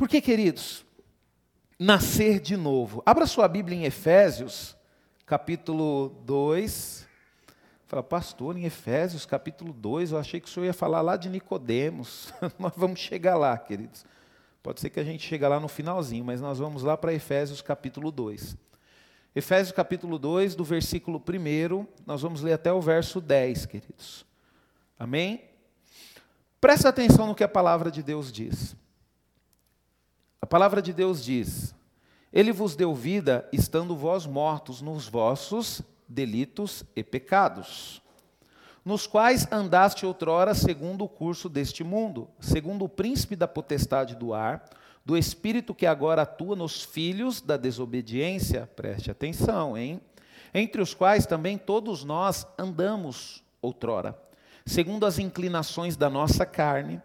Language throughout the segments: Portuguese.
Porque, queridos, nascer de novo. Abra sua Bíblia em Efésios, capítulo 2. Fala, pastor, em Efésios, capítulo 2, eu achei que o senhor ia falar lá de Nicodemos. nós vamos chegar lá, queridos. Pode ser que a gente chegue lá no finalzinho, mas nós vamos lá para Efésios, capítulo 2. Efésios, capítulo 2, do versículo 1, nós vamos ler até o verso 10, queridos. Amém? Presta atenção no que a palavra de Deus diz. Palavra de Deus diz: Ele vos deu vida, estando vós mortos nos vossos delitos e pecados, nos quais andaste outrora segundo o curso deste mundo, segundo o príncipe da potestade do ar, do espírito que agora atua nos filhos da desobediência, preste atenção, hein? Entre os quais também todos nós andamos outrora, segundo as inclinações da nossa carne,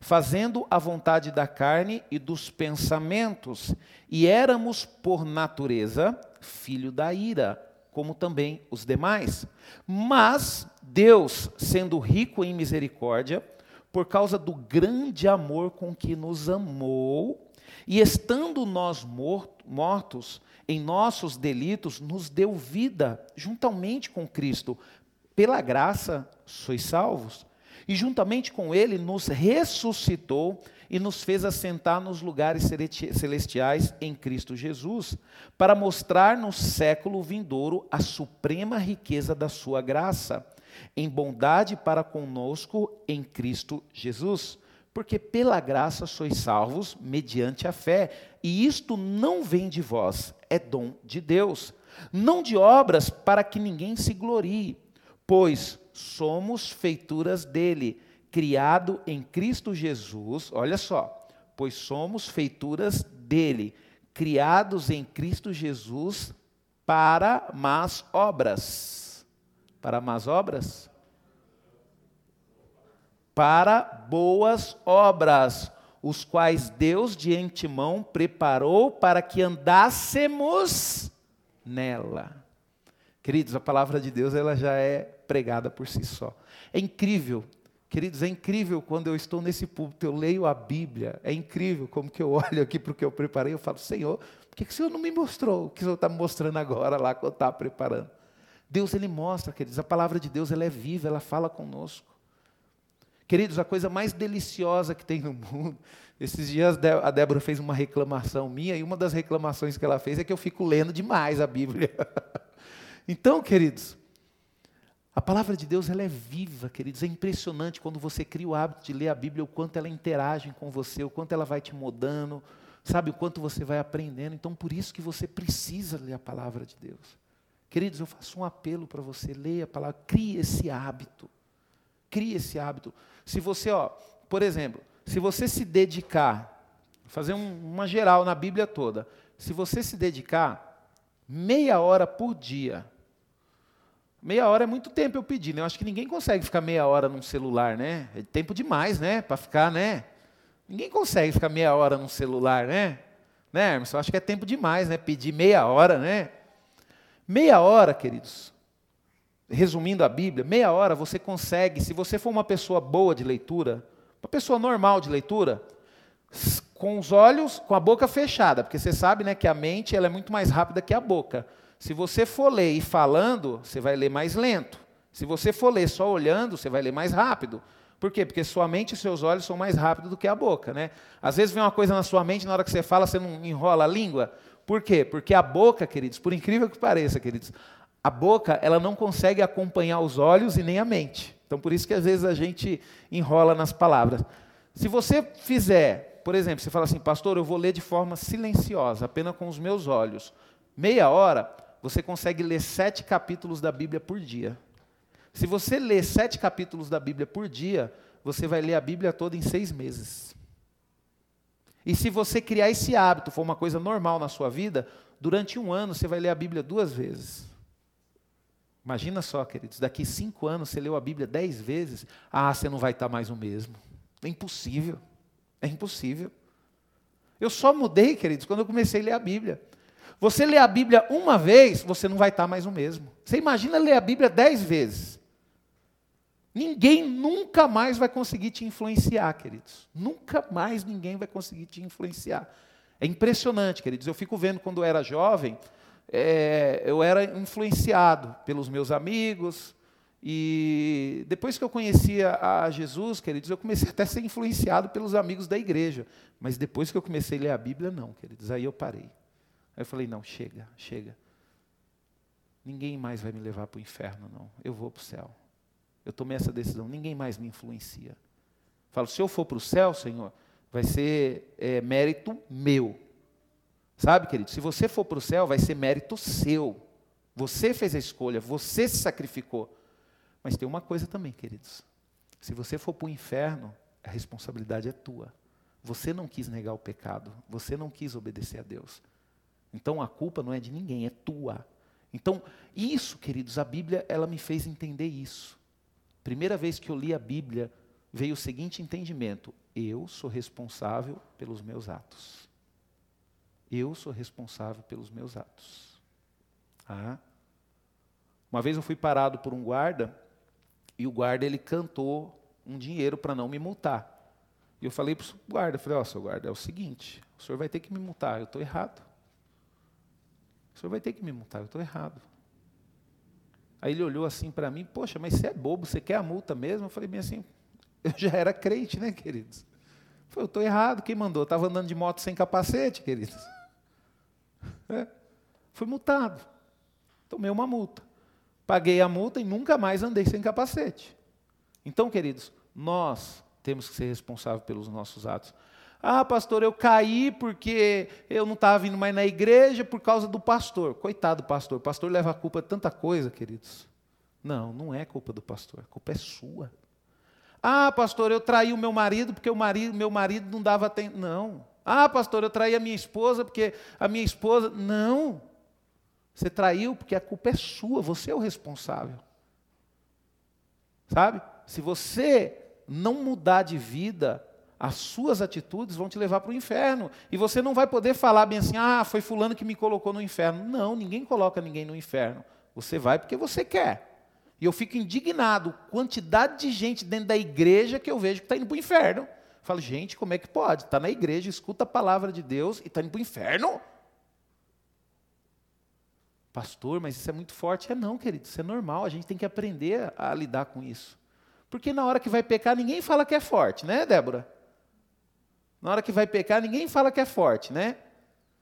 fazendo a vontade da carne e dos pensamentos, e éramos por natureza filho da ira, como também os demais. Mas Deus, sendo rico em misericórdia, por causa do grande amor com que nos amou, e estando nós mortos em nossos delitos, nos deu vida juntamente com Cristo. Pela graça sois salvos e juntamente com ele nos ressuscitou e nos fez assentar nos lugares celestiais em Cristo Jesus, para mostrar no século vindouro a suprema riqueza da sua graça, em bondade para conosco em Cristo Jesus. Porque pela graça sois salvos mediante a fé, e isto não vem de vós, é dom de Deus, não de obras para que ninguém se glorie, pois somos feituras dele, criado em Cristo Jesus, olha só, pois somos feituras dele, criados em Cristo Jesus para más obras. Para más obras? Para boas obras, os quais Deus de antemão preparou para que andássemos nela. Queridos, a palavra de Deus ela já é pregada por si só. É incrível, queridos, é incrível quando eu estou nesse púlpito, eu leio a Bíblia, é incrível como que eu olho aqui para o que eu preparei, eu falo, Senhor, por que, que o Senhor não me mostrou o que o Senhor está me mostrando agora lá quando eu estava preparando? Deus, Ele mostra, queridos, a palavra de Deus, ela é viva, ela fala conosco. Queridos, a coisa mais deliciosa que tem no mundo, esses dias a Débora fez uma reclamação minha, e uma das reclamações que ela fez é que eu fico lendo demais a Bíblia. então, queridos, a palavra de Deus ela é viva, queridos. É impressionante quando você cria o hábito de ler a Bíblia, o quanto ela interage com você, o quanto ela vai te mudando, sabe, o quanto você vai aprendendo. Então, por isso que você precisa ler a palavra de Deus. Queridos, eu faço um apelo para você, leia a palavra, crie esse hábito. Crie esse hábito. Se você, ó, por exemplo, se você se dedicar, fazer um, uma geral na Bíblia toda, se você se dedicar meia hora por dia Meia hora é muito tempo eu pedi, né? Eu acho que ninguém consegue ficar meia hora num celular, né? É tempo demais, né? Para ficar, né? Ninguém consegue ficar meia hora num celular, né? Né, Hermes? Eu acho que é tempo demais, né? Pedir meia hora, né? Meia hora, queridos. Resumindo a Bíblia, meia hora você consegue, se você for uma pessoa boa de leitura, uma pessoa normal de leitura, com os olhos, com a boca fechada, porque você sabe, né, que a mente ela é muito mais rápida que a boca. Se você for ler e falando, você vai ler mais lento. Se você for ler só olhando, você vai ler mais rápido. Por quê? Porque sua mente e seus olhos são mais rápidos do que a boca, né? Às vezes vem uma coisa na sua mente, na hora que você fala, você não enrola a língua. Por quê? Porque a boca, queridos, por incrível que pareça, queridos, a boca, ela não consegue acompanhar os olhos e nem a mente. Então, por isso que às vezes a gente enrola nas palavras. Se você fizer, por exemplo, você fala assim, pastor, eu vou ler de forma silenciosa, apenas com os meus olhos, meia hora, você consegue ler sete capítulos da Bíblia por dia. Se você ler sete capítulos da Bíblia por dia, você vai ler a Bíblia toda em seis meses. E se você criar esse hábito, for uma coisa normal na sua vida, durante um ano você vai ler a Bíblia duas vezes. Imagina só, queridos, daqui cinco anos você leu a Bíblia dez vezes, ah, você não vai estar mais o mesmo. É impossível. É impossível. Eu só mudei, queridos, quando eu comecei a ler a Bíblia. Você lê a Bíblia uma vez, você não vai estar mais o mesmo. Você imagina ler a Bíblia dez vezes. Ninguém nunca mais vai conseguir te influenciar, queridos. Nunca mais ninguém vai conseguir te influenciar. É impressionante, queridos. Eu fico vendo quando eu era jovem, é, eu era influenciado pelos meus amigos, e depois que eu conhecia a Jesus, queridos, eu comecei até a ser influenciado pelos amigos da igreja. Mas depois que eu comecei a ler a Bíblia, não, queridos. Aí eu parei. Aí eu falei: não, chega, chega. Ninguém mais vai me levar para o inferno, não. Eu vou para o céu. Eu tomei essa decisão, ninguém mais me influencia. Falo: se eu for para o céu, Senhor, vai ser é, mérito meu. Sabe, querido? Se você for para o céu, vai ser mérito seu. Você fez a escolha, você se sacrificou. Mas tem uma coisa também, queridos. Se você for para o inferno, a responsabilidade é tua. Você não quis negar o pecado, você não quis obedecer a Deus. Então a culpa não é de ninguém, é tua. Então, isso, queridos, a Bíblia, ela me fez entender isso. Primeira vez que eu li a Bíblia, veio o seguinte entendimento: eu sou responsável pelos meus atos. Eu sou responsável pelos meus atos. Ah. Uma vez eu fui parado por um guarda e o guarda ele cantou um dinheiro para não me multar. E eu falei para o guarda, falei, ó, oh, seu guarda, é o seguinte, o senhor vai ter que me multar, eu estou errado. O senhor vai ter que me multar, eu estou errado. Aí ele olhou assim para mim, poxa, mas você é bobo, você quer a multa mesmo? Eu falei bem assim, eu já era crente, né, queridos? Eu falei, eu estou errado, quem mandou? Eu estava andando de moto sem capacete, queridos. É. Fui multado. Tomei uma multa paguei a multa e nunca mais andei sem capacete. Então, queridos, nós temos que ser responsáveis pelos nossos atos. Ah, pastor, eu caí porque eu não estava vindo mais na igreja por causa do pastor. Coitado do pastor. O pastor leva a culpa de tanta coisa, queridos. Não, não é culpa do pastor. A culpa é sua. Ah, pastor, eu traí o meu marido porque o marido, meu marido não dava tempo. Não. Ah, pastor, eu traí a minha esposa porque a minha esposa. Não. Você traiu porque a culpa é sua, você é o responsável. Sabe? Se você não mudar de vida, as suas atitudes vão te levar para o inferno. E você não vai poder falar bem assim, ah, foi fulano que me colocou no inferno. Não, ninguém coloca ninguém no inferno. Você vai porque você quer. E eu fico indignado, quantidade de gente dentro da igreja que eu vejo que está indo para o inferno. Eu falo, gente, como é que pode? Está na igreja, escuta a palavra de Deus e está indo para o inferno? Pastor, mas isso é muito forte. É não, querido, isso é normal, a gente tem que aprender a, lidar com isso. Porque na hora que vai pecar, ninguém fala que é forte, né, Débora? Na hora que vai pecar, ninguém fala que é forte, né?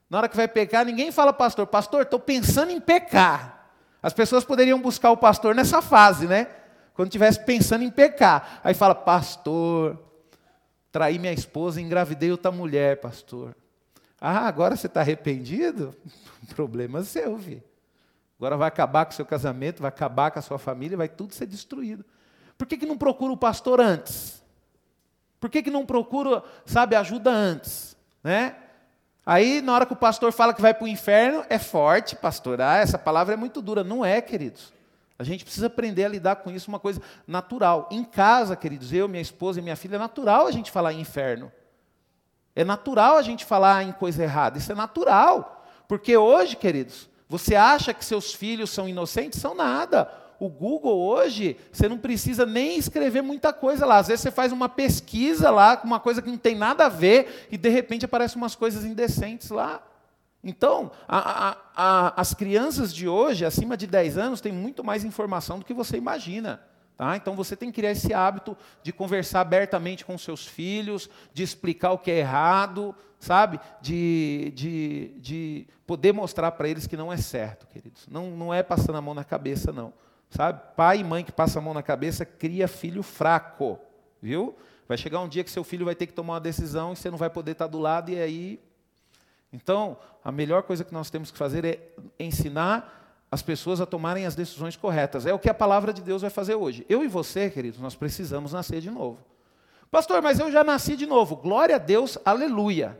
Na hora que vai pecar, ninguém fala, pastor, pastor, estou pensando em pecar. As pessoas poderiam buscar o pastor nessa fase, né? Quando estivesse pensando em pecar. Aí fala, pastor, traí minha esposa e engravidei outra mulher, pastor. Ah, agora você está arrependido? Problema seu, filho. Agora vai acabar com o seu casamento, vai acabar com a sua família, vai tudo ser destruído. Por que, que não procura o pastor antes? Por que, que não procura, sabe, ajuda antes? Né? Aí, na hora que o pastor fala que vai para o inferno, é forte, pastor. Ah, essa palavra é muito dura. Não é, queridos. A gente precisa aprender a lidar com isso, uma coisa natural. Em casa, queridos, eu, minha esposa e minha filha, é natural a gente falar em inferno. É natural a gente falar em coisa errada. Isso é natural. Porque hoje, queridos, você acha que seus filhos são inocentes? São nada. O Google hoje, você não precisa nem escrever muita coisa lá. Às vezes você faz uma pesquisa lá, com uma coisa que não tem nada a ver, e de repente aparecem umas coisas indecentes lá. Então, a, a, a, as crianças de hoje, acima de 10 anos, têm muito mais informação do que você imagina. Tá? Então você tem que criar esse hábito de conversar abertamente com seus filhos, de explicar o que é errado, sabe? De, de, de poder mostrar para eles que não é certo, queridos. Não, não é passando a mão na cabeça, não. Sabe? Pai e mãe que passam a mão na cabeça cria filho fraco, viu? Vai chegar um dia que seu filho vai ter que tomar uma decisão e você não vai poder estar do lado, e aí. Então, a melhor coisa que nós temos que fazer é ensinar as pessoas a tomarem as decisões corretas. É o que a palavra de Deus vai fazer hoje. Eu e você, queridos, nós precisamos nascer de novo. Pastor, mas eu já nasci de novo. Glória a Deus, aleluia.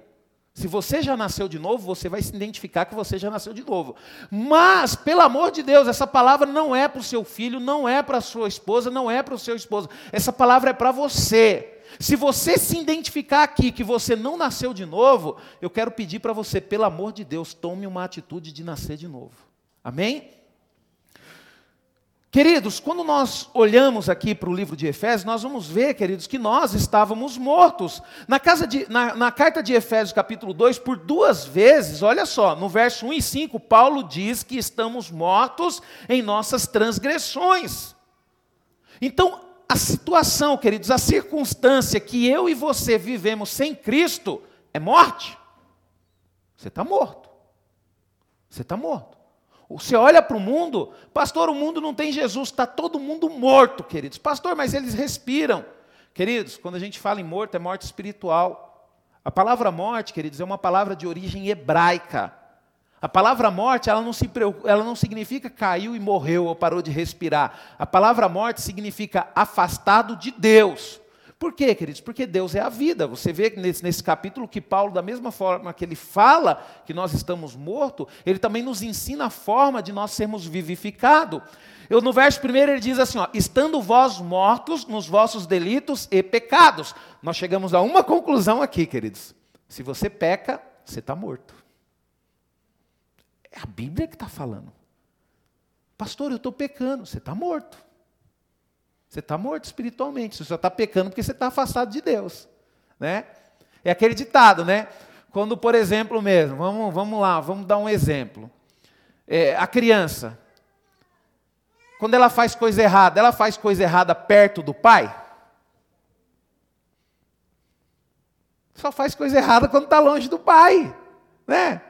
Se você já nasceu de novo, você vai se identificar que você já nasceu de novo. Mas, pelo amor de Deus, essa palavra não é para o seu filho, não é para a sua esposa, não é para o seu esposo. Essa palavra é para você. Se você se identificar aqui que você não nasceu de novo, eu quero pedir para você, pelo amor de Deus, tome uma atitude de nascer de novo. Amém? Queridos, quando nós olhamos aqui para o livro de Efésios, nós vamos ver, queridos, que nós estávamos mortos. Na, de, na, na, carta de Efésios, capítulo 2, por duas vezes, olha só, no verso 1 e 5, Paulo diz que estamos mortos em nossas transgressões. Então, a situação, queridos, a circunstância que eu e você vivemos sem Cristo é morte. Você está morto. Você está morto. Você olha para o mundo, pastor, o mundo não tem Jesus, está todo mundo morto, queridos. Pastor, mas eles respiram. Queridos, quando a gente fala em morto, é morte espiritual. A palavra morte, queridos, é uma palavra de origem hebraica. A palavra morte, ela não, se, ela não significa caiu e morreu ou parou de respirar. A palavra morte significa afastado de Deus. Por quê, queridos? Porque Deus é a vida. Você vê nesse, nesse capítulo que Paulo, da mesma forma que ele fala que nós estamos mortos, ele também nos ensina a forma de nós sermos vivificados. Eu, no verso primeiro ele diz assim: ó, estando vós mortos nos vossos delitos e pecados. Nós chegamos a uma conclusão aqui, queridos. Se você peca, você está morto. É a Bíblia que está falando. Pastor, eu estou pecando. Você está morto. Você está morto espiritualmente. Você só está pecando porque você está afastado de Deus. Né? É aquele ditado, né? Quando, por exemplo, mesmo, vamos, vamos lá, vamos dar um exemplo. É, a criança, quando ela faz coisa errada, ela faz coisa errada perto do pai? Só faz coisa errada quando está longe do pai, né?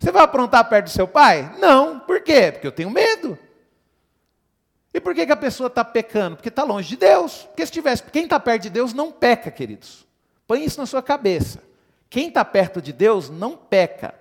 Você vai aprontar perto do seu pai? Não. Por quê? Porque eu tenho medo. E por que, que a pessoa está pecando? Porque está longe de Deus. Porque se tivesse, quem está perto de Deus não peca, queridos. Põe isso na sua cabeça. Quem está perto de Deus não peca.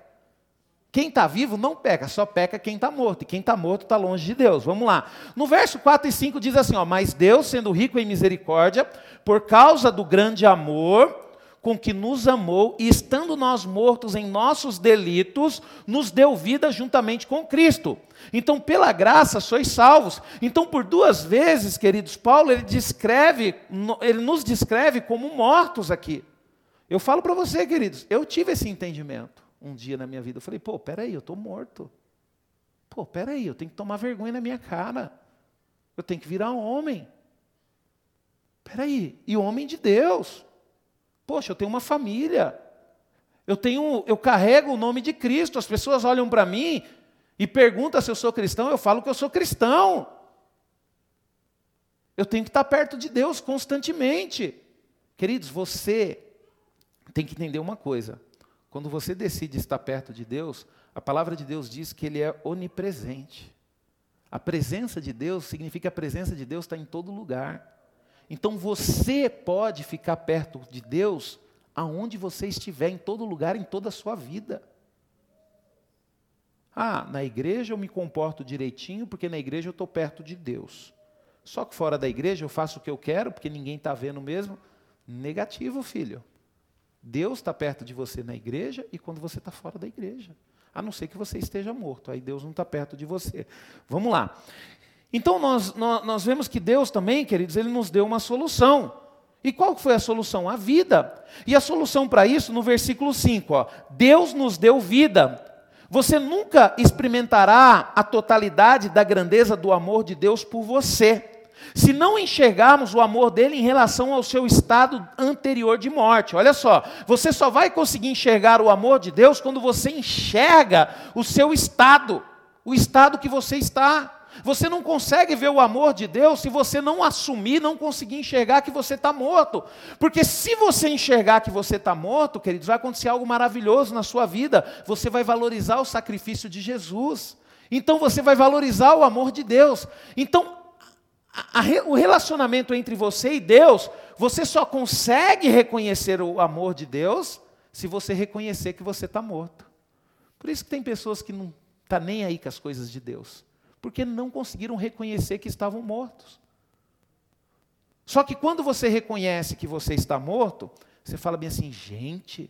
Quem está vivo não peca, só peca quem está morto. E quem está morto está longe de Deus. Vamos lá. No verso 4 e 5 diz assim: ó, Mas Deus, sendo rico em misericórdia, por causa do grande amor com que nos amou, e estando nós mortos em nossos delitos, nos deu vida juntamente com Cristo. Então, pela graça sois salvos. Então, por duas vezes, queridos, Paulo ele descreve, ele nos descreve como mortos aqui. Eu falo para você, queridos, eu tive esse entendimento um dia na minha vida. Eu falei, pô, peraí, eu estou morto. Pô, peraí, eu tenho que tomar vergonha na minha cara. Eu tenho que virar um homem. Peraí, e homem de Deus. Poxa, eu tenho uma família. Eu tenho, eu carrego o nome de Cristo. As pessoas olham para mim e perguntam se eu sou cristão, eu falo que eu sou cristão. Eu tenho que estar perto de Deus constantemente. Queridos, você tem que entender uma coisa. Quando você decide estar perto de Deus, a palavra de Deus diz que Ele é onipresente. A presença de Deus significa que a presença de Deus está em todo lugar. Então você pode ficar perto de Deus aonde você estiver, em todo lugar, em toda a sua vida. Ah, na igreja eu me comporto direitinho porque na igreja eu estou perto de Deus. Só que fora da igreja eu faço o que eu quero porque ninguém está vendo mesmo. Negativo, filho. Deus está perto de você na igreja e quando você está fora da igreja. A não ser que você esteja morto, aí Deus não está perto de você. Vamos lá. Então nós, nós, nós vemos que Deus também, queridos, Ele nos deu uma solução. E qual foi a solução? A vida. E a solução para isso, no versículo 5, ó, Deus nos deu vida. Você nunca experimentará a totalidade da grandeza do amor de Deus por você, se não enxergarmos o amor dele em relação ao seu estado anterior de morte. Olha só, você só vai conseguir enxergar o amor de Deus quando você enxerga o seu estado, o estado que você está. Você não consegue ver o amor de Deus se você não assumir, não conseguir enxergar que você está morto. Porque se você enxergar que você está morto, queridos, vai acontecer algo maravilhoso na sua vida. Você vai valorizar o sacrifício de Jesus. Então você vai valorizar o amor de Deus. Então, a, a, o relacionamento entre você e Deus, você só consegue reconhecer o amor de Deus se você reconhecer que você está morto. Por isso que tem pessoas que não estão tá nem aí com as coisas de Deus porque não conseguiram reconhecer que estavam mortos. Só que quando você reconhece que você está morto, você fala bem assim: gente,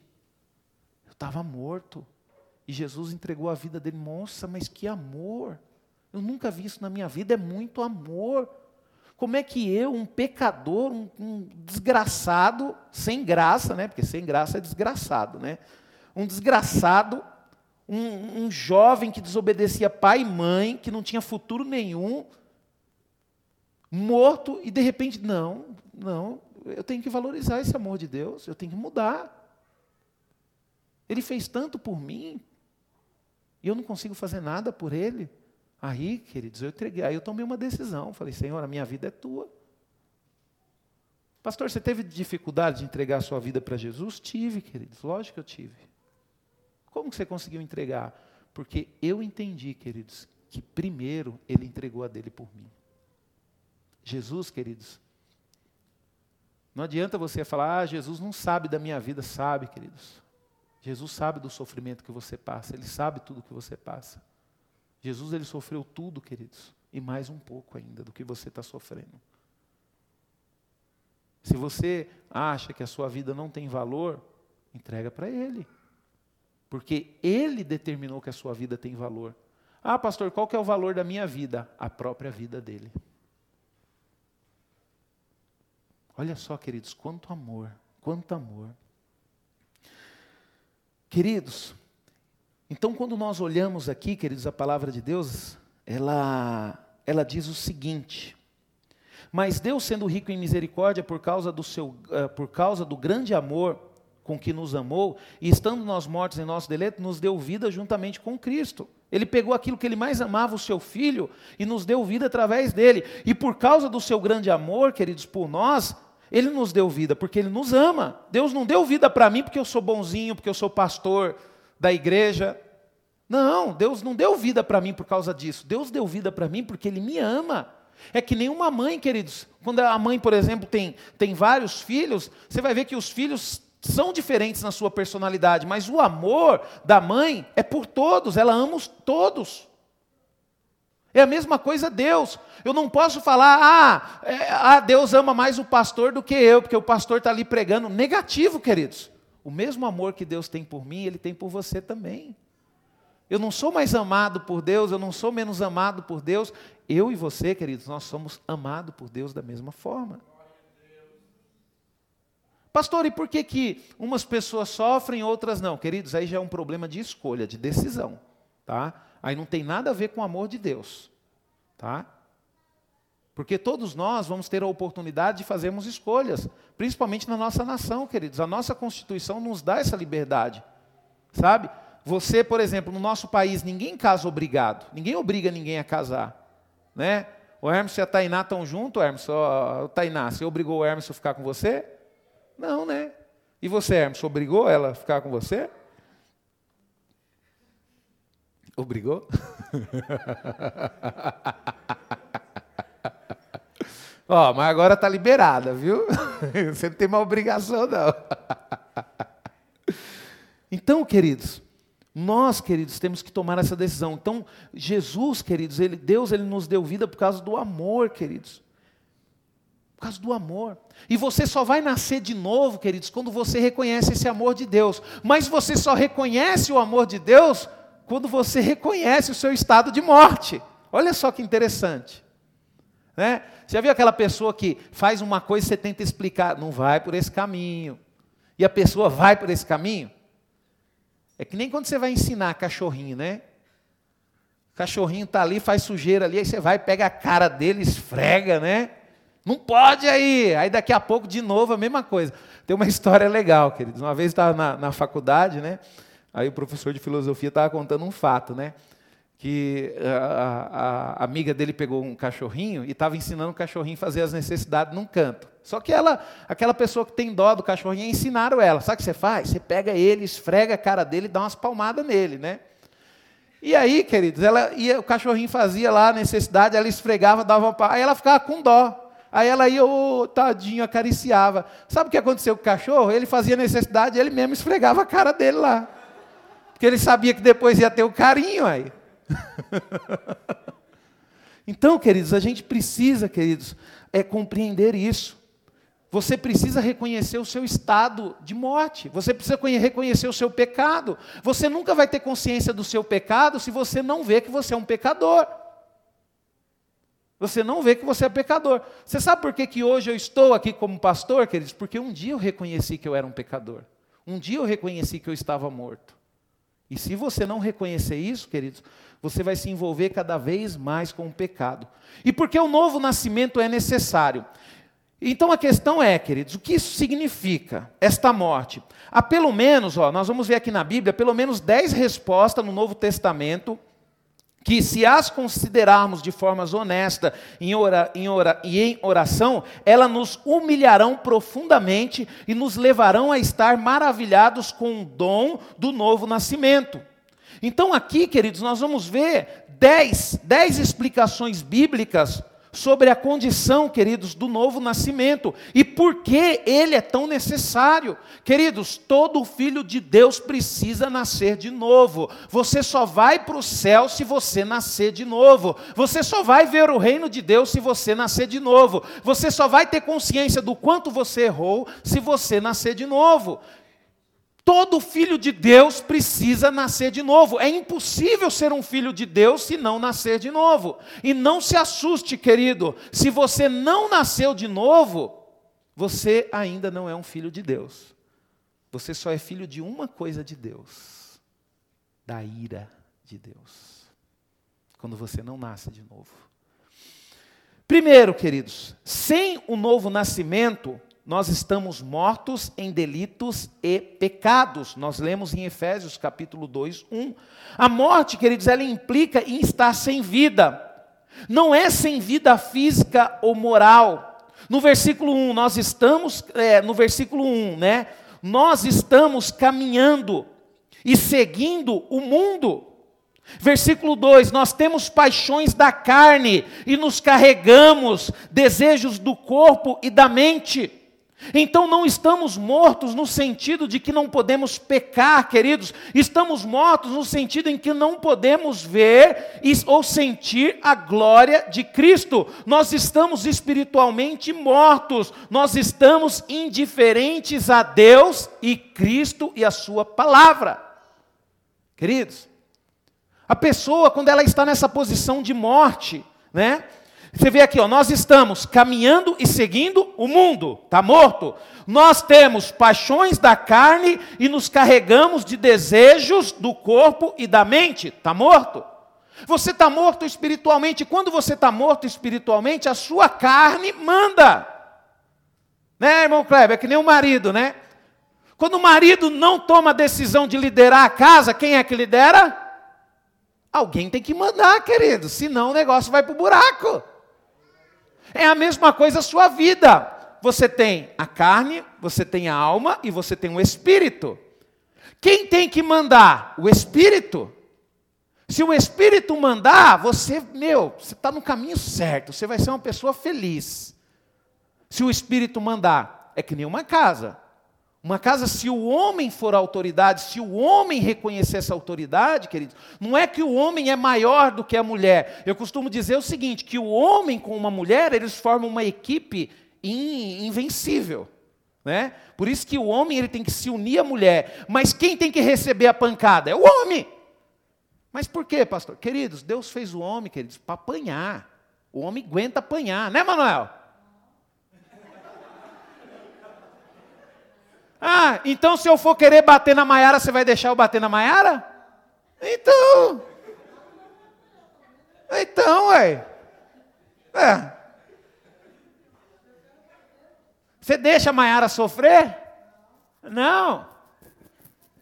eu estava morto. E Jesus entregou a vida dele. Nossa, mas que amor! Eu nunca vi isso na minha vida, é muito amor. Como é que eu, um pecador, um, um, desgraçado, sem graça, né? Porque sem graça é desgraçado, né? Um desgraçado um, um jovem que desobedecia pai e mãe, que não tinha futuro nenhum, morto e de repente, não, não, eu tenho que valorizar esse amor de Deus, eu tenho que mudar. Ele fez tanto por mim, e eu não consigo fazer nada por ele. Aí, queridos, eu entreguei, aí eu tomei uma decisão, falei, Senhor, a minha vida é tua. Pastor, você teve dificuldade de entregar a sua vida para Jesus? Tive, queridos, lógico que eu tive. Como que você conseguiu entregar? Porque eu entendi, queridos, que primeiro ele entregou a dele por mim. Jesus, queridos, não adianta você falar, ah, Jesus não sabe da minha vida, sabe, queridos. Jesus sabe do sofrimento que você passa, ele sabe tudo que você passa. Jesus, ele sofreu tudo, queridos, e mais um pouco ainda do que você está sofrendo. Se você acha que a sua vida não tem valor, entrega para Ele. Porque Ele determinou que a sua vida tem valor. Ah, pastor, qual que é o valor da minha vida? A própria vida dele. Olha só, queridos, quanto amor, quanto amor. Queridos, então quando nós olhamos aqui, queridos, a palavra de Deus, ela, ela diz o seguinte: Mas Deus, sendo rico em misericórdia por causa do seu, uh, por causa do grande amor com que nos amou, e estando nós mortos em nosso deleito, nos deu vida juntamente com Cristo. Ele pegou aquilo que ele mais amava, o seu filho, e nos deu vida através dele. E por causa do seu grande amor, queridos, por nós, ele nos deu vida porque ele nos ama. Deus não deu vida para mim porque eu sou bonzinho, porque eu sou pastor da igreja. Não, Deus não deu vida para mim por causa disso. Deus deu vida para mim porque ele me ama. É que nem uma mãe, queridos. Quando a mãe, por exemplo, tem, tem vários filhos, você vai ver que os filhos são diferentes na sua personalidade, mas o amor da mãe é por todos, ela ama os todos. É a mesma coisa Deus. Eu não posso falar, ah, é, ah, Deus ama mais o pastor do que eu, porque o pastor está ali pregando. Negativo, queridos. O mesmo amor que Deus tem por mim, Ele tem por você também. Eu não sou mais amado por Deus, eu não sou menos amado por Deus. Eu e você, queridos, nós somos amados por Deus da mesma forma. Pastor, e por que, que umas pessoas sofrem outras não? Queridos, aí já é um problema de escolha, de decisão. Tá? Aí não tem nada a ver com o amor de Deus. Tá? Porque todos nós vamos ter a oportunidade de fazermos escolhas, principalmente na nossa nação, queridos. A nossa Constituição nos dá essa liberdade. Sabe? Você, por exemplo, no nosso país, ninguém casa obrigado. Ninguém obriga ninguém a casar. Né? O Hermes e a Tainá estão juntos, Hermes? O Tainá, você obrigou o Hermes a ficar com você? Não, né? E você, Hermes, obrigou ela a ficar com você? Obrigou? Ó, mas agora está liberada, viu? Você não tem uma obrigação, não. Então, queridos, nós, queridos, temos que tomar essa decisão. Então, Jesus, queridos, ele, Deus ele nos deu vida por causa do amor, queridos por causa do amor. E você só vai nascer de novo, queridos, quando você reconhece esse amor de Deus. Mas você só reconhece o amor de Deus quando você reconhece o seu estado de morte. Olha só que interessante. Né? Você já viu aquela pessoa que faz uma coisa e você tenta explicar, não vai por esse caminho. E a pessoa vai por esse caminho? É que nem quando você vai ensinar cachorrinho, né? O cachorrinho está ali, faz sujeira ali, aí você vai, pega a cara dele, esfrega, né? Não pode aí. Aí daqui a pouco, de novo, a mesma coisa. Tem uma história legal, queridos. Uma vez estava na, na faculdade, né? Aí o professor de filosofia estava contando um fato, né? Que a, a, a amiga dele pegou um cachorrinho e estava ensinando o cachorrinho a fazer as necessidades num canto. Só que ela, aquela pessoa que tem dó do cachorrinho, ensinaram ela. Sabe o que você faz? Você pega ele, esfrega a cara dele e dá umas palmadas nele, né? E aí, queridos, ela ia, o cachorrinho fazia lá a necessidade, ela esfregava, dava uma palmada, aí ela ficava com dó. Aí ela ia, oh, tadinho, acariciava. Sabe o que aconteceu com o cachorro? Ele fazia necessidade, ele mesmo esfregava a cara dele lá. Porque ele sabia que depois ia ter o carinho aí. então, queridos, a gente precisa, queridos, é compreender isso. Você precisa reconhecer o seu estado de morte. Você precisa reconhecer o seu pecado. Você nunca vai ter consciência do seu pecado se você não vê que você é um pecador. Você não vê que você é pecador. Você sabe por que, que hoje eu estou aqui como pastor, queridos? Porque um dia eu reconheci que eu era um pecador. Um dia eu reconheci que eu estava morto. E se você não reconhecer isso, queridos, você vai se envolver cada vez mais com o pecado. E por que o novo nascimento é necessário? Então a questão é, queridos, o que isso significa, esta morte? Há pelo menos, ó, nós vamos ver aqui na Bíblia, pelo menos dez respostas no Novo Testamento que se as considerarmos de formas honestas em ora, em ora, e em oração, elas nos humilharão profundamente e nos levarão a estar maravilhados com o dom do novo nascimento. Então aqui, queridos, nós vamos ver dez, dez explicações bíblicas sobre a condição, queridos, do novo nascimento e por que ele é tão necessário. Queridos, todo filho de Deus precisa nascer de novo. Você só vai para o céu se você nascer de novo. Você só vai ver o reino de Deus se você nascer de novo. Você só vai ter consciência do quanto você errou se você nascer de novo. Todo filho de Deus precisa nascer de novo. É impossível ser um filho de Deus se não nascer de novo. E não se assuste, querido, se você não nasceu de novo, você ainda não é um filho de Deus. Você só é filho de uma coisa de Deus: da ira de Deus. Quando você não nasce de novo. Primeiro, queridos, sem o novo nascimento, nós estamos mortos em delitos e pecados. Nós lemos em Efésios capítulo 2, 1. A morte, queridos, ela implica em estar sem vida. Não é sem vida física ou moral. No versículo 1, nós estamos, é, no versículo 1, né? Nós estamos caminhando e seguindo o mundo. Versículo 2: Nós temos paixões da carne e nos carregamos desejos do corpo e da mente. Então não estamos mortos no sentido de que não podemos pecar, queridos, estamos mortos no sentido em que não podemos ver ou sentir a glória de Cristo. Nós estamos espiritualmente mortos, nós estamos indiferentes a Deus e Cristo e a Sua palavra. Queridos, a pessoa, quando ela está nessa posição de morte, né? Você vê aqui, ó, nós estamos caminhando e seguindo o mundo, está morto. Nós temos paixões da carne e nos carregamos de desejos do corpo e da mente, está morto. Você está morto espiritualmente. Quando você está morto espiritualmente, a sua carne manda. Né, irmão Kleber? É que nem o marido, né? Quando o marido não toma a decisão de liderar a casa, quem é que lidera? Alguém tem que mandar, querido, senão o negócio vai para o buraco. É a mesma coisa a sua vida. Você tem a carne, você tem a alma e você tem o espírito. Quem tem que mandar? O espírito. Se o espírito mandar, você, meu, você está no caminho certo, você vai ser uma pessoa feliz. Se o espírito mandar, é que nem uma casa. Uma casa, se o homem for autoridade, se o homem reconhecer essa autoridade, queridos, não é que o homem é maior do que a mulher. Eu costumo dizer o seguinte: que o homem com uma mulher, eles formam uma equipe invencível. Né? Por isso que o homem ele tem que se unir à mulher. Mas quem tem que receber a pancada? É o homem. Mas por quê, pastor? Queridos, Deus fez o homem, queridos, para apanhar. O homem aguenta apanhar, né, Manuel? Ah, então se eu for querer bater na Maiara, você vai deixar eu bater na Maiara? Então. Então, ué. É. Você deixa a Maiara sofrer? Não.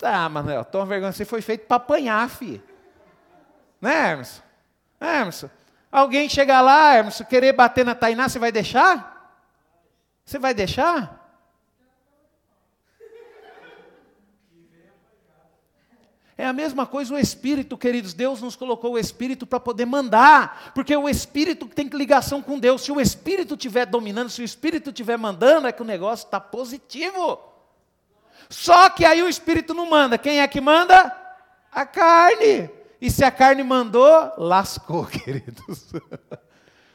Ah, Manuel, toma vergonha, você foi feito para apanhar, filho. Né, Emerson? É, Emerson, alguém chegar lá, Emerson, querer bater na Tainá, você vai deixar? Você vai deixar? É a mesma coisa o Espírito, queridos. Deus nos colocou o Espírito para poder mandar, porque o Espírito tem ligação com Deus. Se o Espírito estiver dominando, se o Espírito estiver mandando, é que o negócio está positivo. Só que aí o Espírito não manda. Quem é que manda? A carne. E se a carne mandou, lascou, queridos.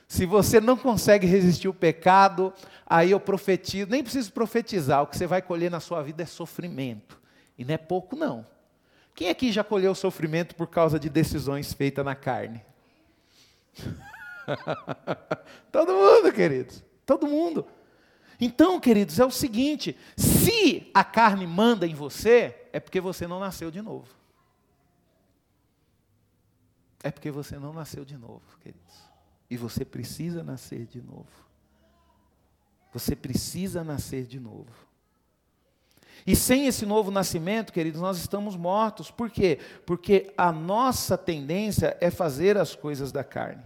se você não consegue resistir o pecado, aí eu profetizo, nem preciso profetizar, o que você vai colher na sua vida é sofrimento. E não é pouco, não. Quem aqui já colheu sofrimento por causa de decisões feitas na carne? Todo mundo, queridos. Todo mundo. Então, queridos, é o seguinte: se a carne manda em você, é porque você não nasceu de novo. É porque você não nasceu de novo, queridos. E você precisa nascer de novo. Você precisa nascer de novo. E sem esse novo nascimento, queridos, nós estamos mortos. Por quê? Porque a nossa tendência é fazer as coisas da carne.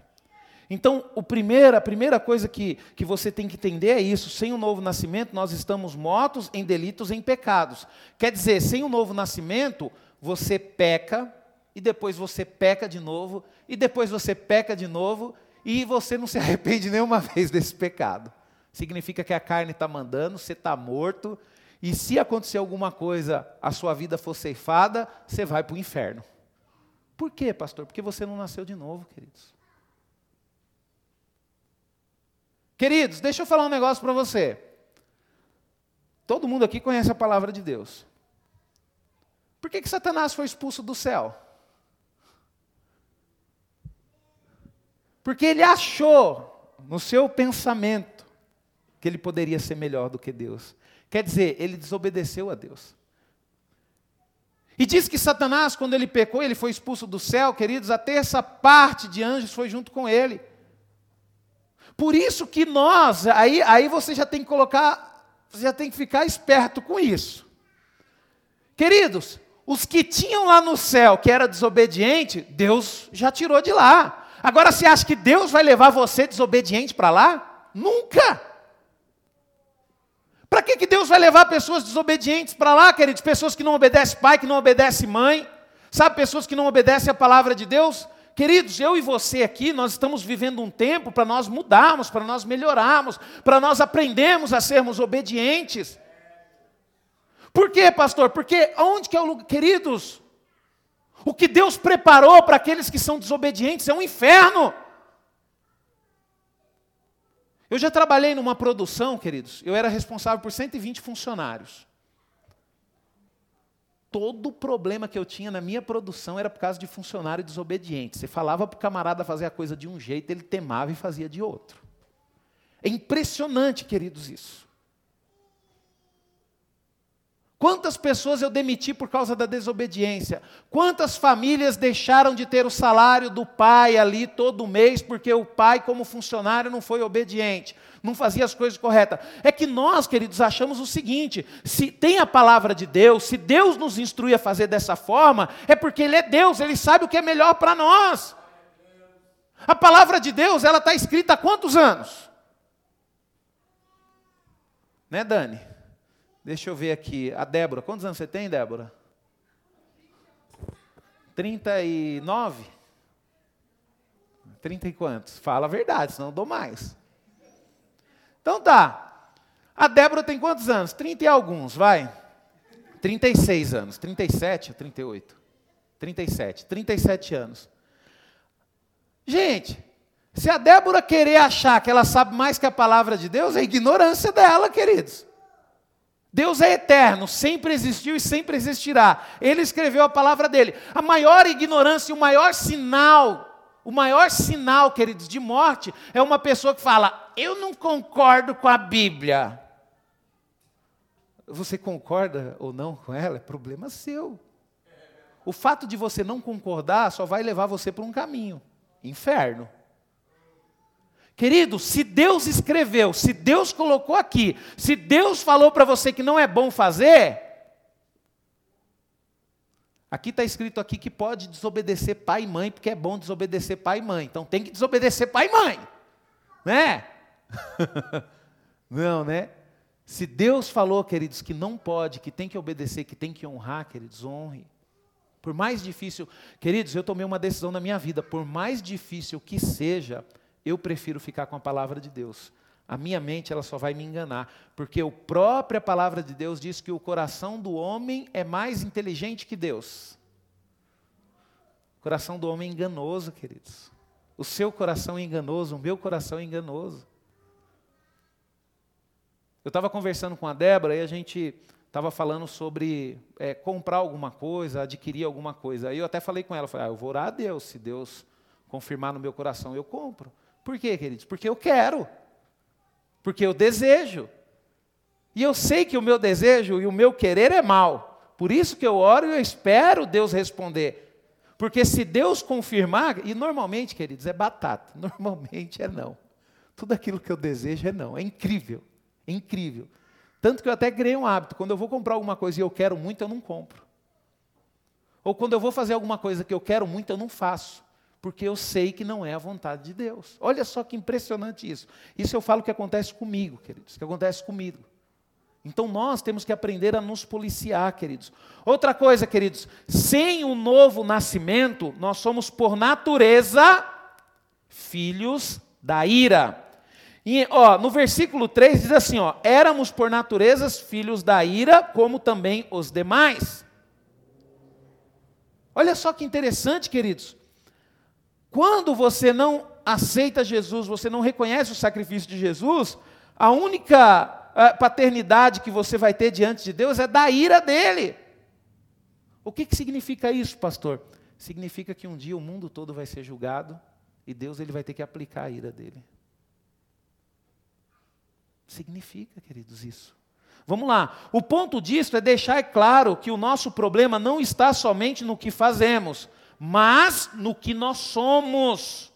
Então, o primeiro, a primeira coisa que, que você tem que entender é isso: sem o novo nascimento, nós estamos mortos em delitos, em pecados. Quer dizer, sem o novo nascimento, você peca, e depois você peca de novo, e depois você peca de novo, e você não se arrepende nenhuma vez desse pecado. Significa que a carne está mandando, você está morto, e se acontecer alguma coisa, a sua vida for ceifada, você vai para o inferno. Por quê, pastor? Porque você não nasceu de novo, queridos. Queridos, deixa eu falar um negócio para você. Todo mundo aqui conhece a palavra de Deus. Por que, que Satanás foi expulso do céu? Porque ele achou no seu pensamento que ele poderia ser melhor do que Deus. Quer dizer, ele desobedeceu a Deus. E diz que Satanás, quando ele pecou, ele foi expulso do céu, queridos, a terça parte de anjos foi junto com ele. Por isso que nós, aí, aí você já tem que colocar, você já tem que ficar esperto com isso. Queridos, os que tinham lá no céu que era desobediente, Deus já tirou de lá. Agora você acha que Deus vai levar você desobediente para lá? Nunca! Para que, que Deus vai levar pessoas desobedientes para lá, queridos? Pessoas que não obedecem pai, que não obedecem mãe, sabe? Pessoas que não obedecem a palavra de Deus. Queridos, eu e você aqui, nós estamos vivendo um tempo para nós mudarmos, para nós melhorarmos, para nós aprendermos a sermos obedientes. Por quê, pastor? Porque onde que é o lugar, queridos? O que Deus preparou para aqueles que são desobedientes é um inferno. Eu já trabalhei numa produção, queridos, eu era responsável por 120 funcionários. Todo problema que eu tinha na minha produção era por causa de funcionário desobediente. Você falava para o camarada fazer a coisa de um jeito, ele temava e fazia de outro. É impressionante, queridos, isso. Quantas pessoas eu demiti por causa da desobediência? Quantas famílias deixaram de ter o salário do pai ali todo mês porque o pai, como funcionário, não foi obediente, não fazia as coisas corretas? É que nós, queridos, achamos o seguinte: se tem a palavra de Deus, se Deus nos instrui a fazer dessa forma, é porque Ele é Deus, Ele sabe o que é melhor para nós. A palavra de Deus, ela está escrita há quantos anos? Né, Dani? Deixa eu ver aqui. A Débora, quantos anos você tem, Débora? 39? 30 e quantos? Fala a verdade, senão eu dou mais. Então tá. A Débora tem quantos anos? 30 e alguns, vai. 36 anos. 37 ou 38? 37. 37 anos. Gente, se a Débora querer achar que ela sabe mais que a palavra de Deus, é ignorância dela, queridos. Deus é eterno, sempre existiu e sempre existirá. Ele escreveu a palavra dele. A maior ignorância, o maior sinal, o maior sinal, queridos, de morte é uma pessoa que fala: Eu não concordo com a Bíblia. Você concorda ou não com ela é problema seu. O fato de você não concordar só vai levar você para um caminho inferno. Querido, se Deus escreveu, se Deus colocou aqui, se Deus falou para você que não é bom fazer, aqui está escrito aqui que pode desobedecer pai e mãe, porque é bom desobedecer pai e mãe. Então tem que desobedecer pai e mãe, né? não, né? Se Deus falou, queridos, que não pode, que tem que obedecer, que tem que honrar, queridos, honre. Por mais difícil, queridos, eu tomei uma decisão na minha vida, por mais difícil que seja, eu prefiro ficar com a palavra de Deus. A minha mente ela só vai me enganar, porque a própria palavra de Deus diz que o coração do homem é mais inteligente que Deus. O coração do homem é enganoso, queridos. O seu coração é enganoso, o meu coração é enganoso. Eu estava conversando com a Débora e a gente estava falando sobre é, comprar alguma coisa, adquirir alguma coisa. Aí eu até falei com ela, falei, ah, eu vou orar a Deus, se Deus confirmar no meu coração, eu compro. Por quê, queridos? Porque eu quero. Porque eu desejo. E eu sei que o meu desejo e o meu querer é mal. Por isso que eu oro e eu espero Deus responder. Porque se Deus confirmar, e normalmente, queridos, é batata, normalmente é não. Tudo aquilo que eu desejo é não. É incrível, é incrível. Tanto que eu até criei um hábito, quando eu vou comprar alguma coisa e eu quero muito, eu não compro. Ou quando eu vou fazer alguma coisa que eu quero muito, eu não faço. Porque eu sei que não é a vontade de Deus. Olha só que impressionante isso. Isso eu falo que acontece comigo, queridos, que acontece comigo. Então nós temos que aprender a nos policiar, queridos. Outra coisa, queridos, sem o novo nascimento, nós somos por natureza filhos da ira. E, ó, no versículo 3 diz assim, ó, éramos por natureza filhos da ira, como também os demais. Olha só que interessante, queridos. Quando você não aceita Jesus, você não reconhece o sacrifício de Jesus, a única paternidade que você vai ter diante de Deus é da ira dele. O que, que significa isso, pastor? Significa que um dia o mundo todo vai ser julgado e Deus ele vai ter que aplicar a ira dele. Significa, queridos, isso. Vamos lá. O ponto disso é deixar claro que o nosso problema não está somente no que fazemos, mas no que nós somos.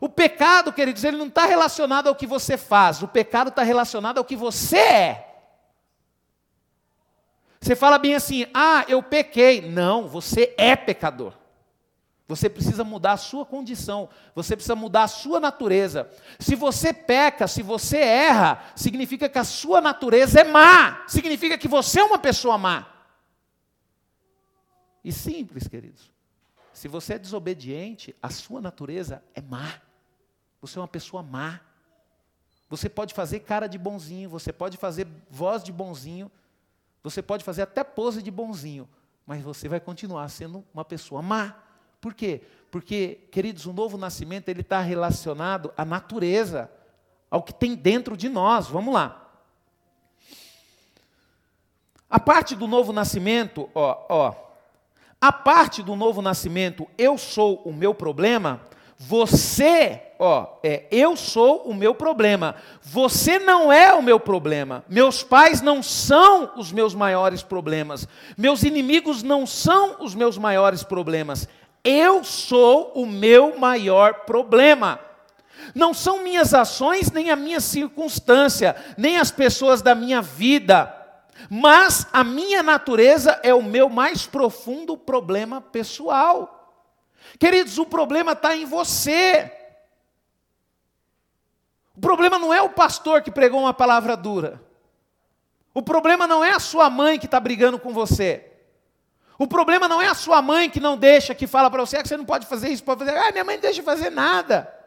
O pecado, queridos, ele não está relacionado ao que você faz, o pecado está relacionado ao que você é. Você fala bem assim, ah, eu pequei. Não, você é pecador. Você precisa mudar a sua condição, você precisa mudar a sua natureza. Se você peca, se você erra, significa que a sua natureza é má, significa que você é uma pessoa má. E simples, queridos. Se você é desobediente, a sua natureza é má. Você é uma pessoa má. Você pode fazer cara de bonzinho, você pode fazer voz de bonzinho, você pode fazer até pose de bonzinho, mas você vai continuar sendo uma pessoa má. Por quê? Porque, queridos, o novo nascimento ele está relacionado à natureza, ao que tem dentro de nós. Vamos lá. A parte do novo nascimento, ó, ó, a parte do novo nascimento, eu sou o meu problema, você, ó, é, eu sou o meu problema. Você não é o meu problema. Meus pais não são os meus maiores problemas. Meus inimigos não são os meus maiores problemas. Eu sou o meu maior problema. Não são minhas ações, nem a minha circunstância, nem as pessoas da minha vida, mas a minha natureza é o meu mais profundo problema pessoal. Queridos, o problema está em você. O problema não é o pastor que pregou uma palavra dura. O problema não é a sua mãe que está brigando com você. O problema não é a sua mãe que não deixa, que fala para você ah, que você não pode fazer isso, pode fazer. Ah, minha mãe não deixa fazer nada.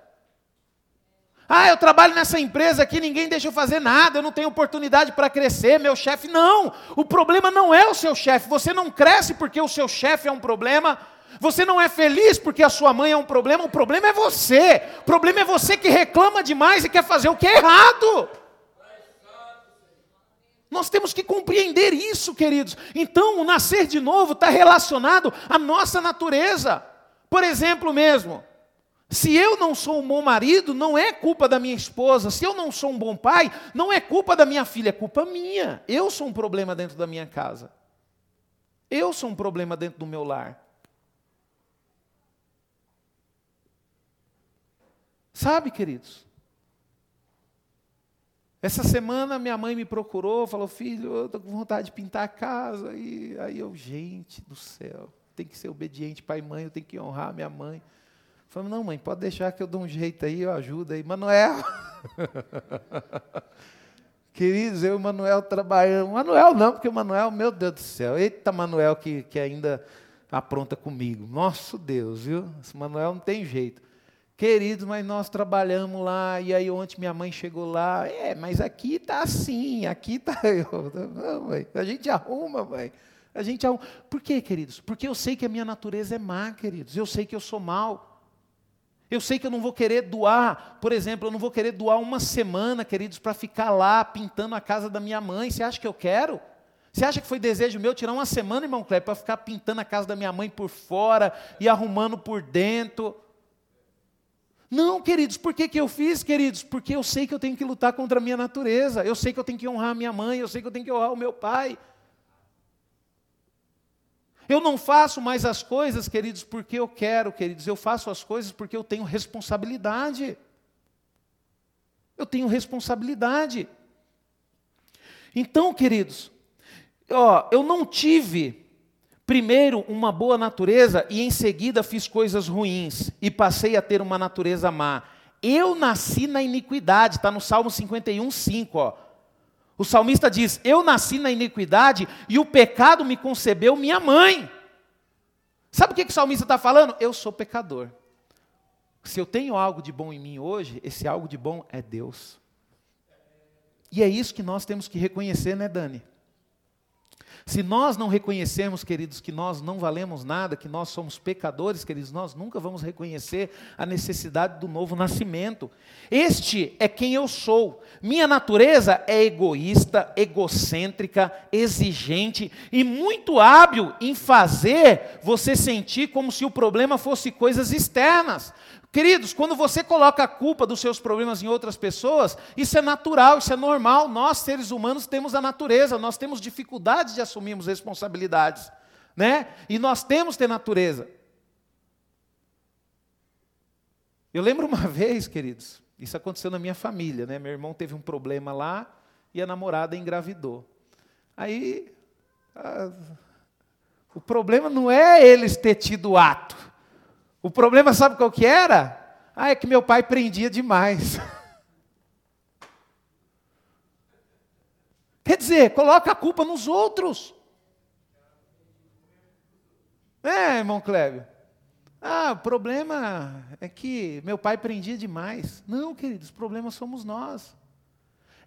Ah, eu trabalho nessa empresa aqui, ninguém deixa eu fazer nada, eu não tenho oportunidade para crescer, meu chefe. Não, o problema não é o seu chefe. Você não cresce porque o seu chefe é um problema, você não é feliz porque a sua mãe é um problema, o problema é você. O problema é você que reclama demais e quer fazer o que é errado. Nós temos que compreender isso, queridos. Então, o nascer de novo está relacionado à nossa natureza. Por exemplo, mesmo, se eu não sou um bom marido, não é culpa da minha esposa. Se eu não sou um bom pai, não é culpa da minha filha, é culpa minha. Eu sou um problema dentro da minha casa. Eu sou um problema dentro do meu lar. Sabe, queridos? Essa semana minha mãe me procurou, falou, filho, eu estou com vontade de pintar a casa. E aí eu, gente do céu, tem que ser obediente, pai e mãe, eu tenho que honrar minha mãe. Falei, não, mãe, pode deixar que eu dou um jeito aí, eu ajudo aí. Manuel! Queridos, eu e o Manuel trabalhamos. Manuel não, porque o Manuel, meu Deus do céu, eita Manuel que, que ainda apronta comigo. Nosso Deus, viu? Esse Manuel não tem jeito. Queridos, mas nós trabalhamos lá, e aí ontem minha mãe chegou lá, é, mas aqui está assim, aqui está eu. Não, mãe, a gente arruma, mãe. A gente arruma. Por quê, queridos? Porque eu sei que a minha natureza é má, queridos. Eu sei que eu sou mal. Eu sei que eu não vou querer doar, por exemplo, eu não vou querer doar uma semana, queridos, para ficar lá pintando a casa da minha mãe. Você acha que eu quero? Você acha que foi desejo meu tirar uma semana, irmão Cleber, para ficar pintando a casa da minha mãe por fora e arrumando por dentro? Não, queridos, por que, que eu fiz, queridos? Porque eu sei que eu tenho que lutar contra a minha natureza, eu sei que eu tenho que honrar a minha mãe, eu sei que eu tenho que honrar o meu pai. Eu não faço mais as coisas, queridos, porque eu quero, queridos. Eu faço as coisas porque eu tenho responsabilidade. Eu tenho responsabilidade. Então, queridos, ó, eu não tive primeiro uma boa natureza e em seguida fiz coisas ruins e passei a ter uma natureza má. Eu nasci na iniquidade, está no Salmo 51, 5. Ó. O salmista diz: Eu nasci na iniquidade e o pecado me concebeu minha mãe. Sabe o que, que o salmista está falando? Eu sou pecador. Se eu tenho algo de bom em mim hoje, esse algo de bom é Deus. E é isso que nós temos que reconhecer, né, Dani? Se nós não reconhecermos, queridos, que nós não valemos nada, que nós somos pecadores, queridos, nós nunca vamos reconhecer a necessidade do novo nascimento. Este é quem eu sou. Minha natureza é egoísta, egocêntrica, exigente e muito hábil em fazer você sentir como se o problema fosse coisas externas. Queridos, quando você coloca a culpa dos seus problemas em outras pessoas, isso é natural, isso é normal. Nós, seres humanos, temos a natureza, nós temos dificuldade de assumirmos responsabilidades, né? E nós temos ter natureza. Eu lembro uma vez, queridos, isso aconteceu na minha família, né? Meu irmão teve um problema lá e a namorada engravidou. Aí, a, o problema não é eles ter tido ato. O problema, sabe qual que era? Ah, é que meu pai prendia demais. Quer dizer, coloca a culpa nos outros. É, irmão Clébio. Ah, o problema é que meu pai prendia demais. Não, queridos, o problema somos nós.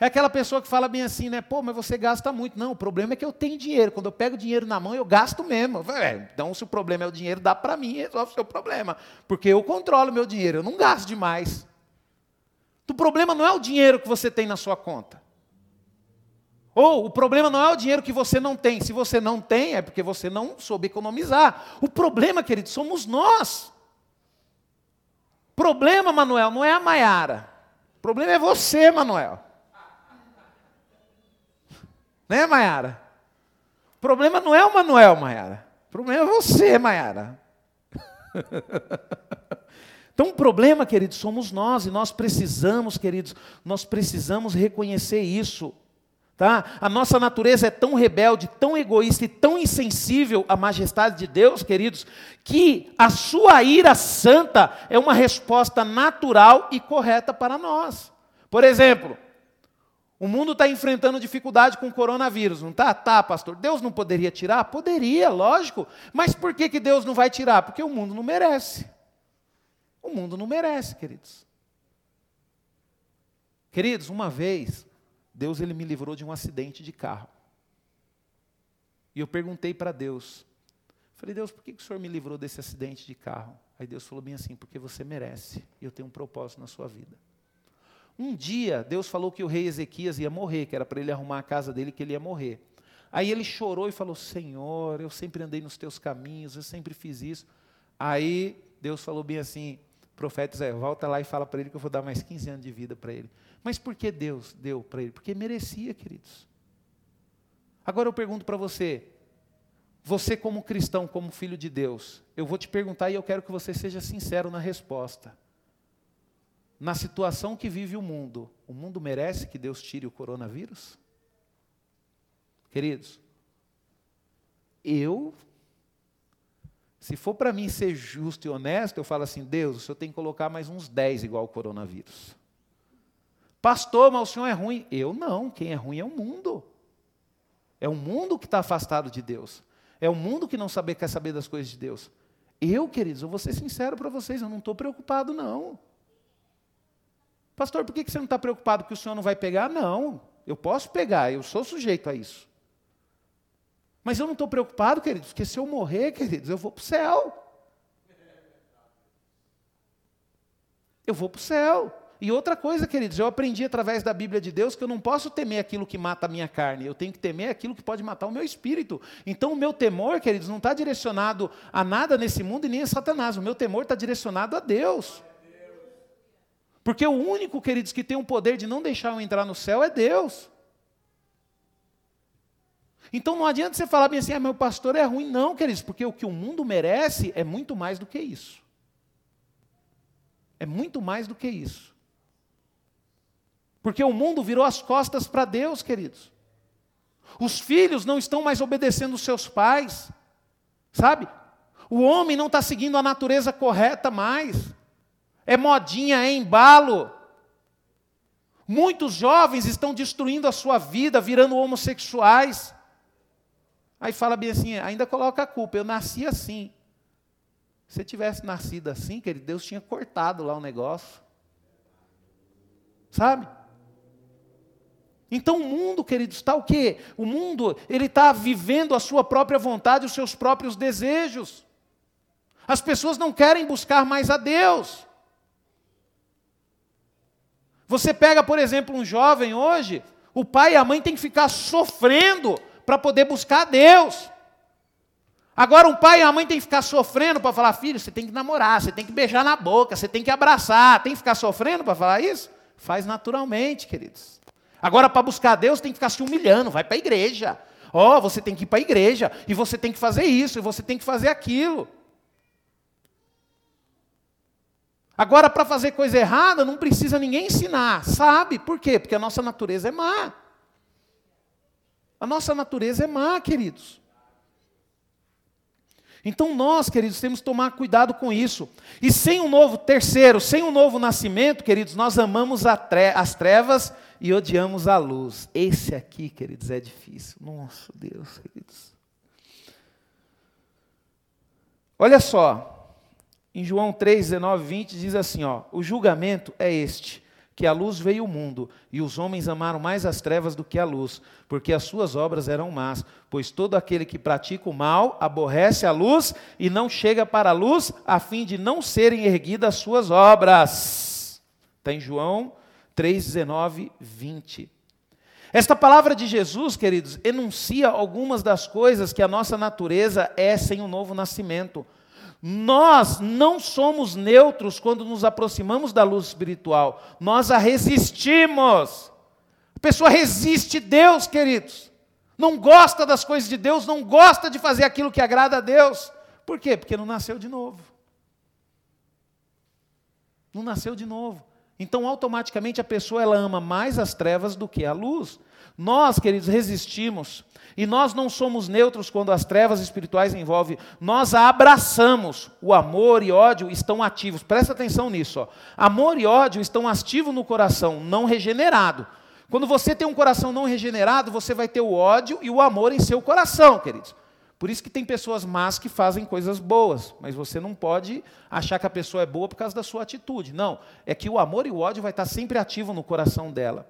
É aquela pessoa que fala bem assim, né? Pô, mas você gasta muito. Não, o problema é que eu tenho dinheiro. Quando eu pego dinheiro na mão, eu gasto mesmo. É, então, se o problema é o dinheiro, dá para mim, resolve o seu problema. Porque eu controlo meu dinheiro, eu não gasto demais. O problema não é o dinheiro que você tem na sua conta. Ou o problema não é o dinheiro que você não tem. Se você não tem, é porque você não soube economizar. O problema, querido, somos nós. Problema, Manuel, não é a Maiara. O problema é você, Manuel. Né, Maiara? O problema não é o Manuel, Maiara. O problema é você, Maiara. Então, o problema, queridos, somos nós, e nós precisamos, queridos, nós precisamos reconhecer isso. Tá? A nossa natureza é tão rebelde, tão egoísta e tão insensível à majestade de Deus, queridos, que a sua ira santa é uma resposta natural e correta para nós. Por exemplo, o mundo está enfrentando dificuldade com o coronavírus, não está? Tá, pastor. Deus não poderia tirar? Poderia, lógico. Mas por que, que Deus não vai tirar? Porque o mundo não merece. O mundo não merece, queridos. Queridos, uma vez, Deus ele me livrou de um acidente de carro. E eu perguntei para Deus, falei, Deus, por que, que o Senhor me livrou desse acidente de carro? Aí Deus falou bem assim, porque você merece, e eu tenho um propósito na sua vida. Um dia, Deus falou que o rei Ezequias ia morrer, que era para ele arrumar a casa dele, que ele ia morrer. Aí ele chorou e falou: Senhor, eu sempre andei nos teus caminhos, eu sempre fiz isso. Aí Deus falou bem assim: profeta Zé, volta lá e fala para ele que eu vou dar mais 15 anos de vida para ele. Mas por que Deus deu para ele? Porque merecia, queridos. Agora eu pergunto para você, você como cristão, como filho de Deus, eu vou te perguntar e eu quero que você seja sincero na resposta na situação que vive o mundo, o mundo merece que Deus tire o coronavírus? Queridos, eu, se for para mim ser justo e honesto, eu falo assim: Deus, o senhor tem que colocar mais uns 10 igual o coronavírus. Pastor, mas o senhor é ruim. Eu não, quem é ruim é o mundo. É o mundo que está afastado de Deus. É o mundo que não sabe, quer saber das coisas de Deus. Eu, queridos, eu vou ser sincero para vocês, eu não estou preocupado, não. Pastor, por que você não está preocupado que o senhor não vai pegar? Não, eu posso pegar, eu sou sujeito a isso. Mas eu não estou preocupado, queridos, porque se eu morrer, queridos, eu vou para o céu. Eu vou para o céu. E outra coisa, queridos, eu aprendi através da Bíblia de Deus que eu não posso temer aquilo que mata a minha carne, eu tenho que temer aquilo que pode matar o meu espírito. Então o meu temor, queridos, não está direcionado a nada nesse mundo e nem a Satanás, o meu temor está direcionado a Deus. Porque o único, queridos, que tem o poder de não deixar eu entrar no céu é Deus. Então não adianta você falar bem assim, ah, meu pastor é ruim. Não, queridos, porque o que o mundo merece é muito mais do que isso. É muito mais do que isso. Porque o mundo virou as costas para Deus, queridos. Os filhos não estão mais obedecendo os seus pais, sabe? O homem não está seguindo a natureza correta mais. É modinha, é embalo. Muitos jovens estão destruindo a sua vida, virando homossexuais. Aí fala bem assim, ainda coloca a culpa, eu nasci assim. Se tivesse nascido assim, querido, Deus tinha cortado lá o negócio. Sabe? Então o mundo, queridos, está o quê? O mundo, ele está vivendo a sua própria vontade, os seus próprios desejos. As pessoas não querem buscar mais a Deus. Você pega, por exemplo, um jovem hoje, o pai e a mãe têm que ficar sofrendo para poder buscar a Deus. Agora um pai e a mãe têm que ficar sofrendo para falar, filho, você tem que namorar, você tem que beijar na boca, você tem que abraçar, tem que ficar sofrendo para falar isso? Faz naturalmente, queridos. Agora, para buscar Deus, tem que ficar se humilhando, vai para a igreja. Ó, oh, você tem que ir para a igreja, e você tem que fazer isso, e você tem que fazer aquilo. Agora, para fazer coisa errada, não precisa ninguém ensinar, sabe? Por quê? Porque a nossa natureza é má. A nossa natureza é má, queridos. Então nós, queridos, temos que tomar cuidado com isso. E sem um novo, terceiro, sem um novo nascimento, queridos, nós amamos tre as trevas e odiamos a luz. Esse aqui, queridos, é difícil. Nossa, Deus, queridos. Olha só, em João 3, 19, 20 diz assim: ó, o julgamento é este que a luz veio ao mundo, e os homens amaram mais as trevas do que a luz, porque as suas obras eram más. Pois todo aquele que pratica o mal aborrece a luz e não chega para a luz, a fim de não serem erguidas as suas obras. Está em João 3, 19, 20. Esta palavra de Jesus, queridos, enuncia algumas das coisas que a nossa natureza é sem o novo nascimento. Nós não somos neutros quando nos aproximamos da luz espiritual, nós a resistimos. A pessoa resiste Deus, queridos. Não gosta das coisas de Deus, não gosta de fazer aquilo que agrada a Deus. Por quê? Porque não nasceu de novo. Não nasceu de novo. Então, automaticamente, a pessoa ela ama mais as trevas do que a luz. Nós, queridos, resistimos. E nós não somos neutros quando as trevas espirituais envolvem, nós a abraçamos. O amor e ódio estão ativos. Presta atenção nisso. Ó. Amor e ódio estão ativos no coração, não regenerado. Quando você tem um coração não regenerado, você vai ter o ódio e o amor em seu coração, queridos. Por isso que tem pessoas más que fazem coisas boas, mas você não pode achar que a pessoa é boa por causa da sua atitude. Não, é que o amor e o ódio vai estar sempre ativo no coração dela.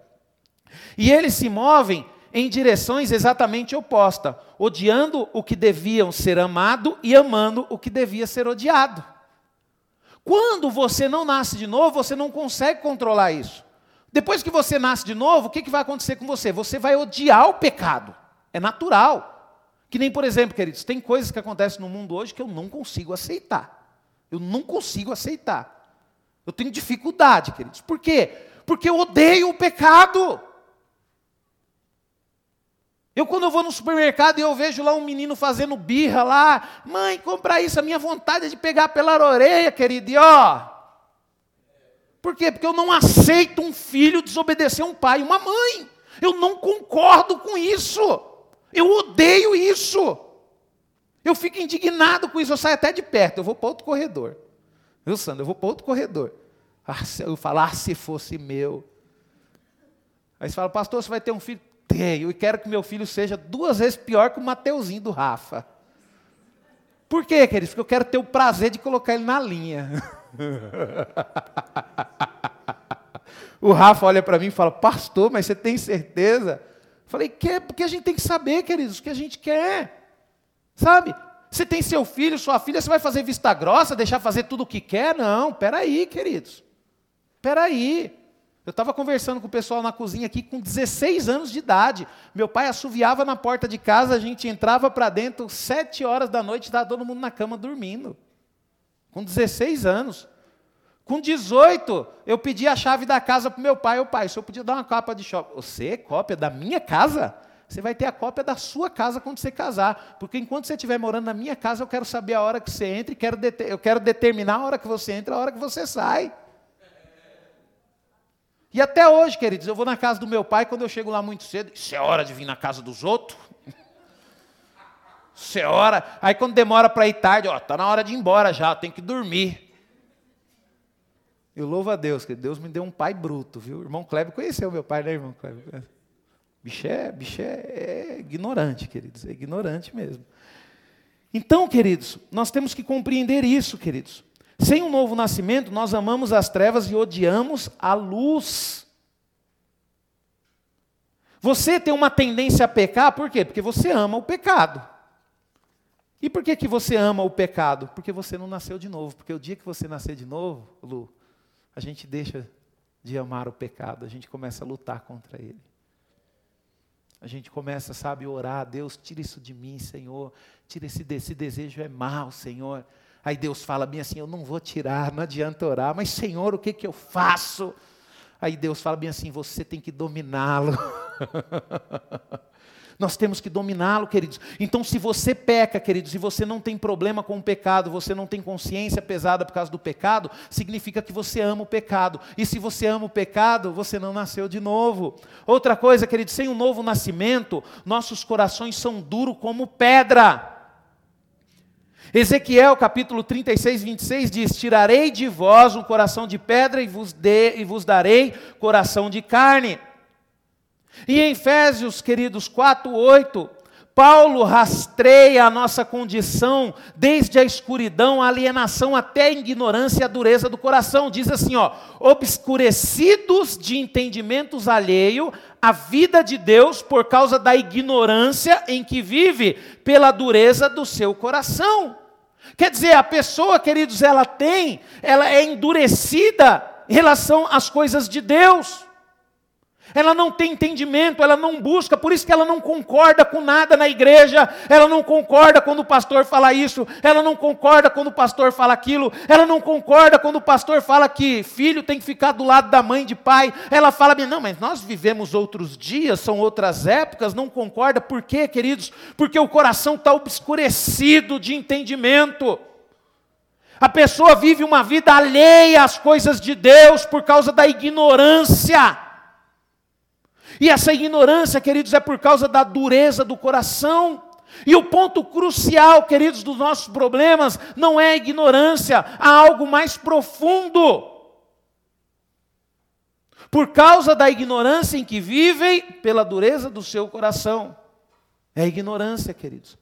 E eles se movem em direções exatamente opostas, odiando o que deviam ser amado e amando o que devia ser odiado. Quando você não nasce de novo, você não consegue controlar isso. Depois que você nasce de novo, o que, que vai acontecer com você? Você vai odiar o pecado. É natural. Que nem, por exemplo, queridos, tem coisas que acontecem no mundo hoje que eu não consigo aceitar. Eu não consigo aceitar. Eu tenho dificuldade, queridos. Por quê? Porque eu odeio o pecado. Eu, quando eu vou no supermercado e eu vejo lá um menino fazendo birra lá, mãe, compra isso, a minha vontade é de pegar pela orelha, querido, e ó. Por quê? Porque eu não aceito um filho desobedecer um pai uma mãe. Eu não concordo com isso. Eu odeio isso. Eu fico indignado com isso, eu saio até de perto, eu vou para outro corredor. Viu, Sandra? Eu vou para outro corredor. Ah, eu falar, ah, se fosse meu. Aí você fala, pastor, você vai ter um filho? Tenho e quero que meu filho seja duas vezes pior que o Mateuzinho do Rafa. Por quê, queridos? Porque eu quero ter o prazer de colocar ele na linha. o Rafa olha para mim e fala: Pastor, mas você tem certeza? Falei: Quer? Porque a gente tem que saber, queridos, o que a gente quer. Sabe? Você tem seu filho, sua filha, você vai fazer vista grossa, deixar fazer tudo o que quer? Não, peraí, queridos. Peraí. Eu estava conversando com o pessoal na cozinha aqui com 16 anos de idade. Meu pai assoviava na porta de casa, a gente entrava para dentro, sete horas da noite, estava todo mundo na cama dormindo. Com 16 anos. Com 18, eu pedi a chave da casa para meu pai. O pai, o senhor podia dar uma capa de shopping. Você, cópia da minha casa? Você vai ter a cópia da sua casa quando você casar. Porque enquanto você estiver morando na minha casa, eu quero saber a hora que você entra e quero eu quero determinar a hora que você entra, a hora que você sai. E até hoje, queridos, eu vou na casa do meu pai, quando eu chego lá muito cedo, isso é hora de vir na casa dos outros? Isso é hora. Aí quando demora para ir tarde, ó, tá na hora de ir embora já, tem que dormir. Eu louvo a Deus, que Deus me deu um pai bruto, viu? Irmão Kleber conheceu meu pai, né, irmão Kleber? Bicho é, bicho é, é ignorante, queridos, é ignorante mesmo. Então, queridos, nós temos que compreender isso, queridos. Sem um novo nascimento, nós amamos as trevas e odiamos a luz. Você tem uma tendência a pecar, por quê? Porque você ama o pecado. E por que, que você ama o pecado? Porque você não nasceu de novo. Porque o dia que você nascer de novo, Lu, a gente deixa de amar o pecado, a gente começa a lutar contra ele. A gente começa, sabe, a orar, Deus, tira isso de mim, Senhor. Tira esse, esse desejo é mal, Senhor. Aí Deus fala bem assim: Eu não vou tirar, não adianta orar, mas Senhor, o que, que eu faço? Aí Deus fala bem assim: Você tem que dominá-lo. Nós temos que dominá-lo, queridos. Então, se você peca, queridos, e você não tem problema com o pecado, você não tem consciência pesada por causa do pecado, significa que você ama o pecado. E se você ama o pecado, você não nasceu de novo. Outra coisa, queridos, sem um novo nascimento, nossos corações são duros como pedra. Ezequiel capítulo 36, 26 diz: Tirarei de vós um coração de pedra e vos, de, e vos darei coração de carne. E em Efésios, queridos, 4, 8, Paulo rastreia a nossa condição desde a escuridão, a alienação até a ignorância e a dureza do coração. Diz assim, ó: obscurecidos de entendimentos alheio à vida de Deus por causa da ignorância em que vive, pela dureza do seu coração. Quer dizer, a pessoa, queridos, ela tem, ela é endurecida em relação às coisas de Deus ela não tem entendimento, ela não busca, por isso que ela não concorda com nada na igreja, ela não concorda quando o pastor fala isso, ela não concorda quando o pastor fala aquilo, ela não concorda quando o pastor fala que filho tem que ficar do lado da mãe de pai, ela fala, não, mas nós vivemos outros dias, são outras épocas, não concorda, por quê, queridos? Porque o coração está obscurecido de entendimento. A pessoa vive uma vida alheia às coisas de Deus por causa da ignorância. E essa ignorância, queridos, é por causa da dureza do coração. E o ponto crucial, queridos, dos nossos problemas não é a ignorância, há algo mais profundo. Por causa da ignorância em que vivem, pela dureza do seu coração. É a ignorância, queridos.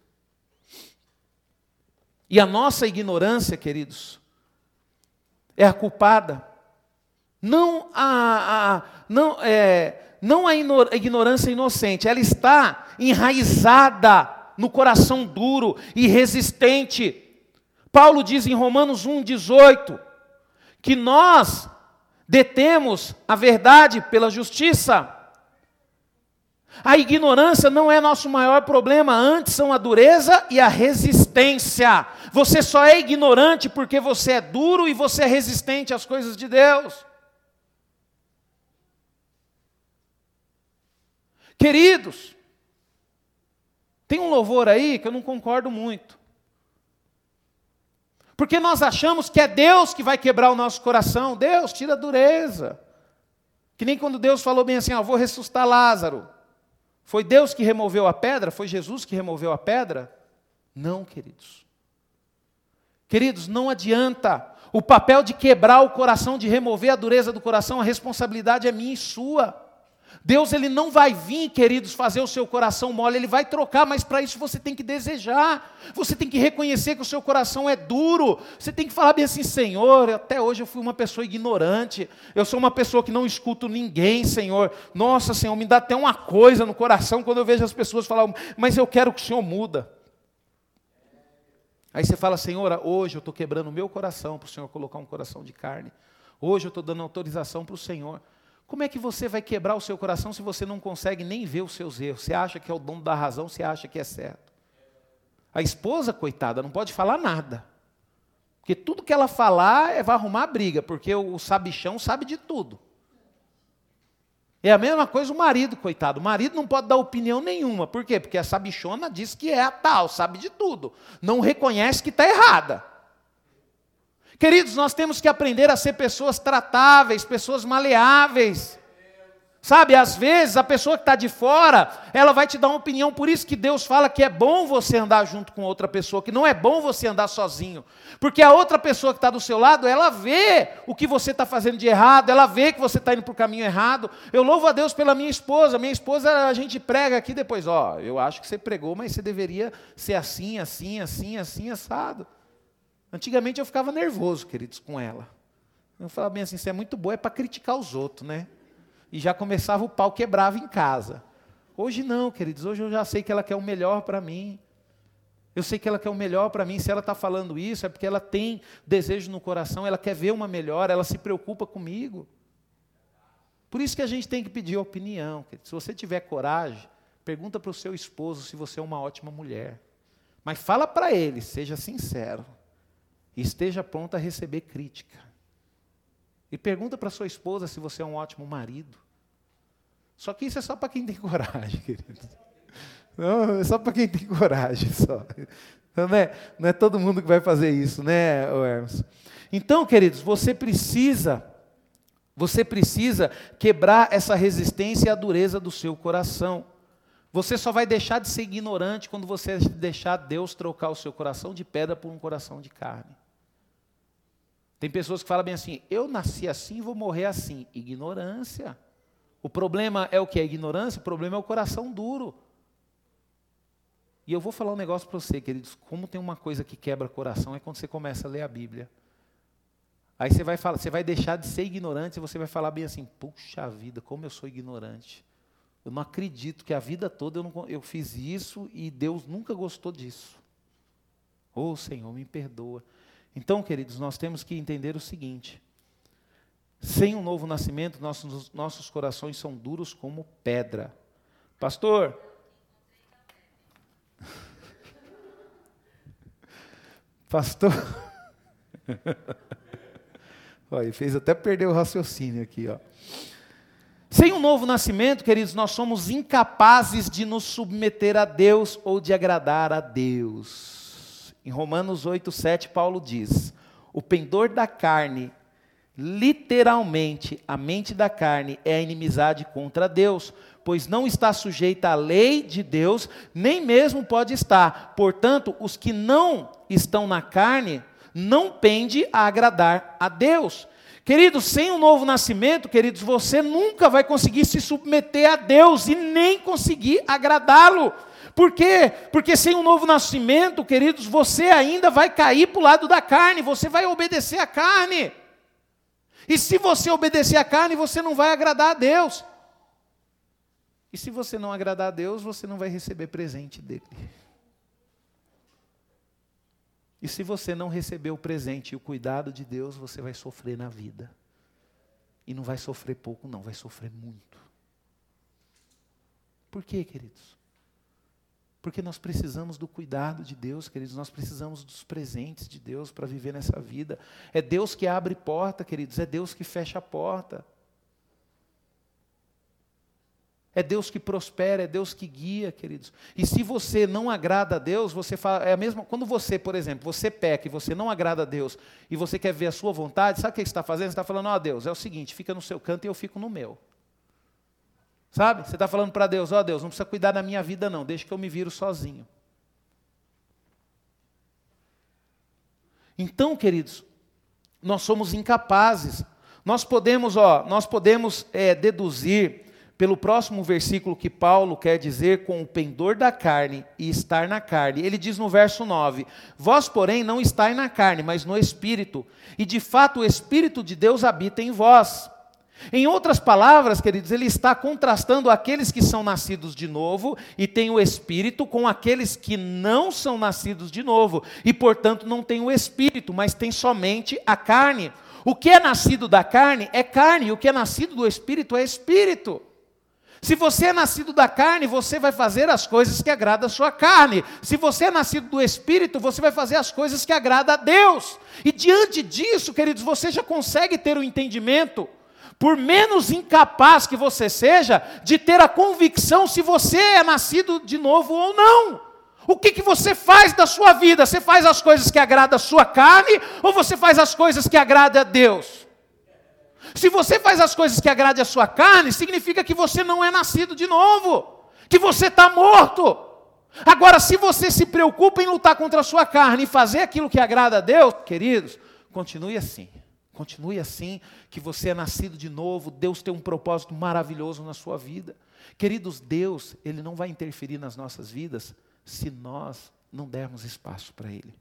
E a nossa ignorância, queridos, é a culpada. Não a, a não é não a ignorância inocente, ela está enraizada no coração duro e resistente. Paulo diz em Romanos 1,18 que nós detemos a verdade pela justiça. A ignorância não é nosso maior problema, antes são a dureza e a resistência. Você só é ignorante porque você é duro e você é resistente às coisas de Deus. Queridos, tem um louvor aí que eu não concordo muito. Porque nós achamos que é Deus que vai quebrar o nosso coração. Deus, tira a dureza. Que nem quando Deus falou bem assim: ó, vou ressuscitar Lázaro. Foi Deus que removeu a pedra? Foi Jesus que removeu a pedra? Não, queridos. Queridos, não adianta. O papel de quebrar o coração, de remover a dureza do coração, a responsabilidade é minha e sua. Deus ele não vai vir, queridos, fazer o seu coração mole, ele vai trocar, mas para isso você tem que desejar. Você tem que reconhecer que o seu coração é duro. Você tem que falar bem assim, Senhor, até hoje eu fui uma pessoa ignorante. Eu sou uma pessoa que não escuto ninguém, Senhor. Nossa, Senhor, me dá até uma coisa no coração quando eu vejo as pessoas falar, mas eu quero que o Senhor muda. Aí você fala, Senhor, hoje eu estou quebrando o meu coração para o Senhor colocar um coração de carne. Hoje eu estou dando autorização para o Senhor. Como é que você vai quebrar o seu coração se você não consegue nem ver os seus erros? Você acha que é o dono da razão, você acha que é certo. A esposa, coitada, não pode falar nada. Porque tudo que ela falar é, vai arrumar briga, porque o sabichão sabe de tudo. É a mesma coisa o marido, coitado. O marido não pode dar opinião nenhuma. Por quê? Porque essa bichona diz que é a tal, sabe de tudo. Não reconhece que está errada. Queridos, nós temos que aprender a ser pessoas tratáveis, pessoas maleáveis. Sabe, às vezes a pessoa que está de fora, ela vai te dar uma opinião, por isso que Deus fala que é bom você andar junto com outra pessoa, que não é bom você andar sozinho. Porque a outra pessoa que está do seu lado, ela vê o que você está fazendo de errado, ela vê que você está indo para o caminho errado. Eu louvo a Deus pela minha esposa. Minha esposa, a gente prega aqui depois, ó, eu acho que você pregou, mas você deveria ser assim, assim, assim, assim, assado. Antigamente eu ficava nervoso, queridos, com ela. Eu falava bem assim, você é muito boa, é para criticar os outros, né? e já começava o pau quebrava em casa. Hoje não, queridos, hoje eu já sei que ela quer o melhor para mim. Eu sei que ela quer o melhor para mim. Se ela está falando isso, é porque ela tem desejo no coração, ela quer ver uma melhor, ela se preocupa comigo. Por isso que a gente tem que pedir opinião. Se você tiver coragem, pergunta para o seu esposo se você é uma ótima mulher. Mas fala para ele, seja sincero. Esteja pronto a receber crítica. E pergunta para sua esposa se você é um ótimo marido. Só que isso é só para quem tem coragem, querido. Não, é só para quem tem coragem só. Não é, não é todo mundo que vai fazer isso, né, Hermes? Então, queridos, você precisa, você precisa quebrar essa resistência e a dureza do seu coração. Você só vai deixar de ser ignorante quando você deixar Deus trocar o seu coração de pedra por um coração de carne. Tem pessoas que falam bem assim: eu nasci assim, vou morrer assim. Ignorância. O problema é o que? É ignorância? O problema é o coração duro. E eu vou falar um negócio para você, queridos. Como tem uma coisa que quebra coração é quando você começa a ler a Bíblia. Aí você vai falar, você vai deixar de ser ignorante e você vai falar bem assim: puxa vida, como eu sou ignorante. Eu não acredito que a vida toda eu, não, eu fiz isso e Deus nunca gostou disso. Oh Senhor, me perdoa. Então, queridos, nós temos que entender o seguinte: sem um novo nascimento, nossos, nossos corações são duros como pedra. Pastor, Pastor. Olha, fez até perder o raciocínio aqui, ó. Sem um novo nascimento, queridos, nós somos incapazes de nos submeter a Deus ou de agradar a Deus. Em Romanos 8, 7, Paulo diz: O pendor da carne, literalmente, a mente da carne é a inimizade contra Deus, pois não está sujeita à lei de Deus, nem mesmo pode estar. Portanto, os que não estão na carne não pende a agradar a Deus. Queridos, sem um novo nascimento, queridos, você nunca vai conseguir se submeter a Deus e nem conseguir agradá-lo. Por quê? Porque sem um novo nascimento, queridos, você ainda vai cair para o lado da carne, você vai obedecer à carne. E se você obedecer à carne, você não vai agradar a Deus. E se você não agradar a Deus, você não vai receber presente dele. E se você não receber o presente e o cuidado de Deus, você vai sofrer na vida. E não vai sofrer pouco, não, vai sofrer muito. Por quê, queridos? Porque nós precisamos do cuidado de Deus, queridos, nós precisamos dos presentes de Deus para viver nessa vida. É Deus que abre porta, queridos, é Deus que fecha a porta. É Deus que prospera, é Deus que guia, queridos. E se você não agrada a Deus, você fala, é a mesma, quando você, por exemplo, você peca e você não agrada a Deus e você quer ver a sua vontade, sabe o que você está fazendo? Você está falando, ó oh, Deus, é o seguinte, fica no seu canto e eu fico no meu. Sabe? Você está falando para Deus, ó oh, Deus, não precisa cuidar da minha vida não, deixa que eu me viro sozinho. Então, queridos, nós somos incapazes. Nós podemos, ó, nós podemos é, deduzir pelo próximo versículo que Paulo quer dizer com o pendor da carne e estar na carne. Ele diz no verso 9: Vós, porém, não estáis na carne, mas no espírito, e de fato o espírito de Deus habita em vós. Em outras palavras, queridos, ele está contrastando aqueles que são nascidos de novo e têm o espírito com aqueles que não são nascidos de novo e, portanto, não têm o espírito, mas têm somente a carne. O que é nascido da carne é carne, o que é nascido do espírito é espírito. Se você é nascido da carne, você vai fazer as coisas que agradam a sua carne. Se você é nascido do Espírito, você vai fazer as coisas que agradam a Deus. E diante disso, queridos, você já consegue ter o um entendimento Por menos incapaz que você seja de ter a convicção se você é nascido de novo ou não. O que, que você faz da sua vida? Você faz as coisas que agradam a sua carne ou você faz as coisas que agradam a Deus? Se você faz as coisas que agradam a sua carne, significa que você não é nascido de novo, que você está morto. Agora, se você se preocupa em lutar contra a sua carne e fazer aquilo que agrada a Deus, queridos, continue assim. Continue assim, que você é nascido de novo, Deus tem um propósito maravilhoso na sua vida. Queridos, Deus, Ele não vai interferir nas nossas vidas se nós não dermos espaço para Ele.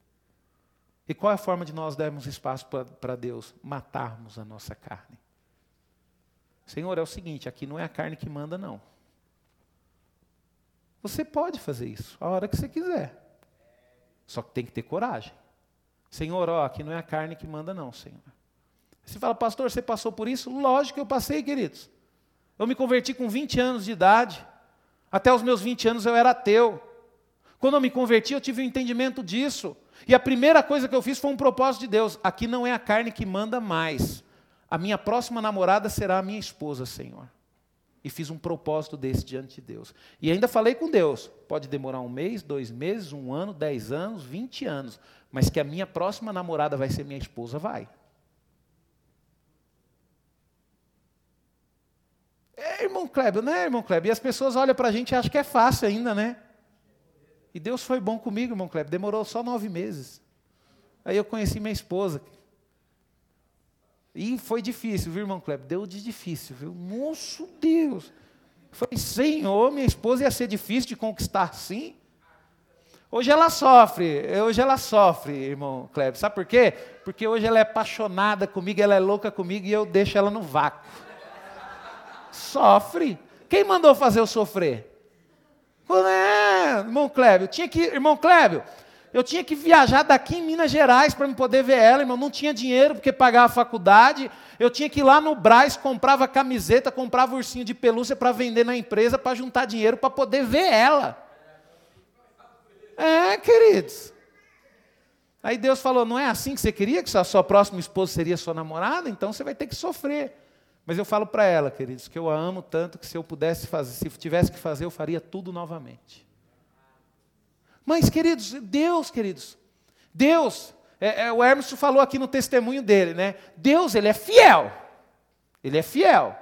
E qual é a forma de nós dermos espaço para Deus? Matarmos a nossa carne. Senhor, é o seguinte: aqui não é a carne que manda, não. Você pode fazer isso a hora que você quiser. Só que tem que ter coragem. Senhor, ó, aqui não é a carne que manda, não, Senhor. Você fala, pastor, você passou por isso? Lógico que eu passei, queridos. Eu me converti com 20 anos de idade. Até os meus 20 anos eu era ateu. Quando eu me converti, eu tive um entendimento disso. E a primeira coisa que eu fiz foi um propósito de Deus. Aqui não é a carne que manda mais. A minha próxima namorada será a minha esposa, Senhor. E fiz um propósito desse diante de Deus. E ainda falei com Deus. Pode demorar um mês, dois meses, um ano, dez anos, vinte anos. Mas que a minha próxima namorada vai ser minha esposa, vai. Irmão Kleber, não é, irmão Kleber? E as pessoas olham para a gente e acham que é fácil ainda, né? E Deus foi bom comigo, irmão Kleber. Demorou só nove meses. Aí eu conheci minha esposa. E foi difícil, viu, irmão Kleber? Deu de difícil, viu? Moço Deus. falei, Senhor, minha esposa ia ser difícil de conquistar sim. Hoje ela sofre, hoje ela sofre, irmão Kleber. Sabe por quê? Porque hoje ela é apaixonada comigo, ela é louca comigo e eu deixo ela no vácuo. Sofre. Quem mandou fazer eu sofrer? É, irmão Clébio, tinha que, irmão Clébio, eu tinha que viajar daqui em Minas Gerais para me poder ver ela, irmão. Não tinha dinheiro porque pagava a faculdade. Eu tinha que ir lá no Braz, comprava camiseta, comprava ursinho de pelúcia para vender na empresa, para juntar dinheiro para poder ver ela. É, queridos. Aí Deus falou: não é assim que você queria, que a sua próxima esposa seria sua namorada? Então você vai ter que sofrer. Mas eu falo para ela, queridos, que eu a amo tanto que se eu pudesse fazer, se tivesse que fazer, eu faria tudo novamente. Mas, queridos, Deus, queridos, Deus, é, é, o Hermes falou aqui no testemunho dele, né? Deus, ele é fiel. Ele é fiel.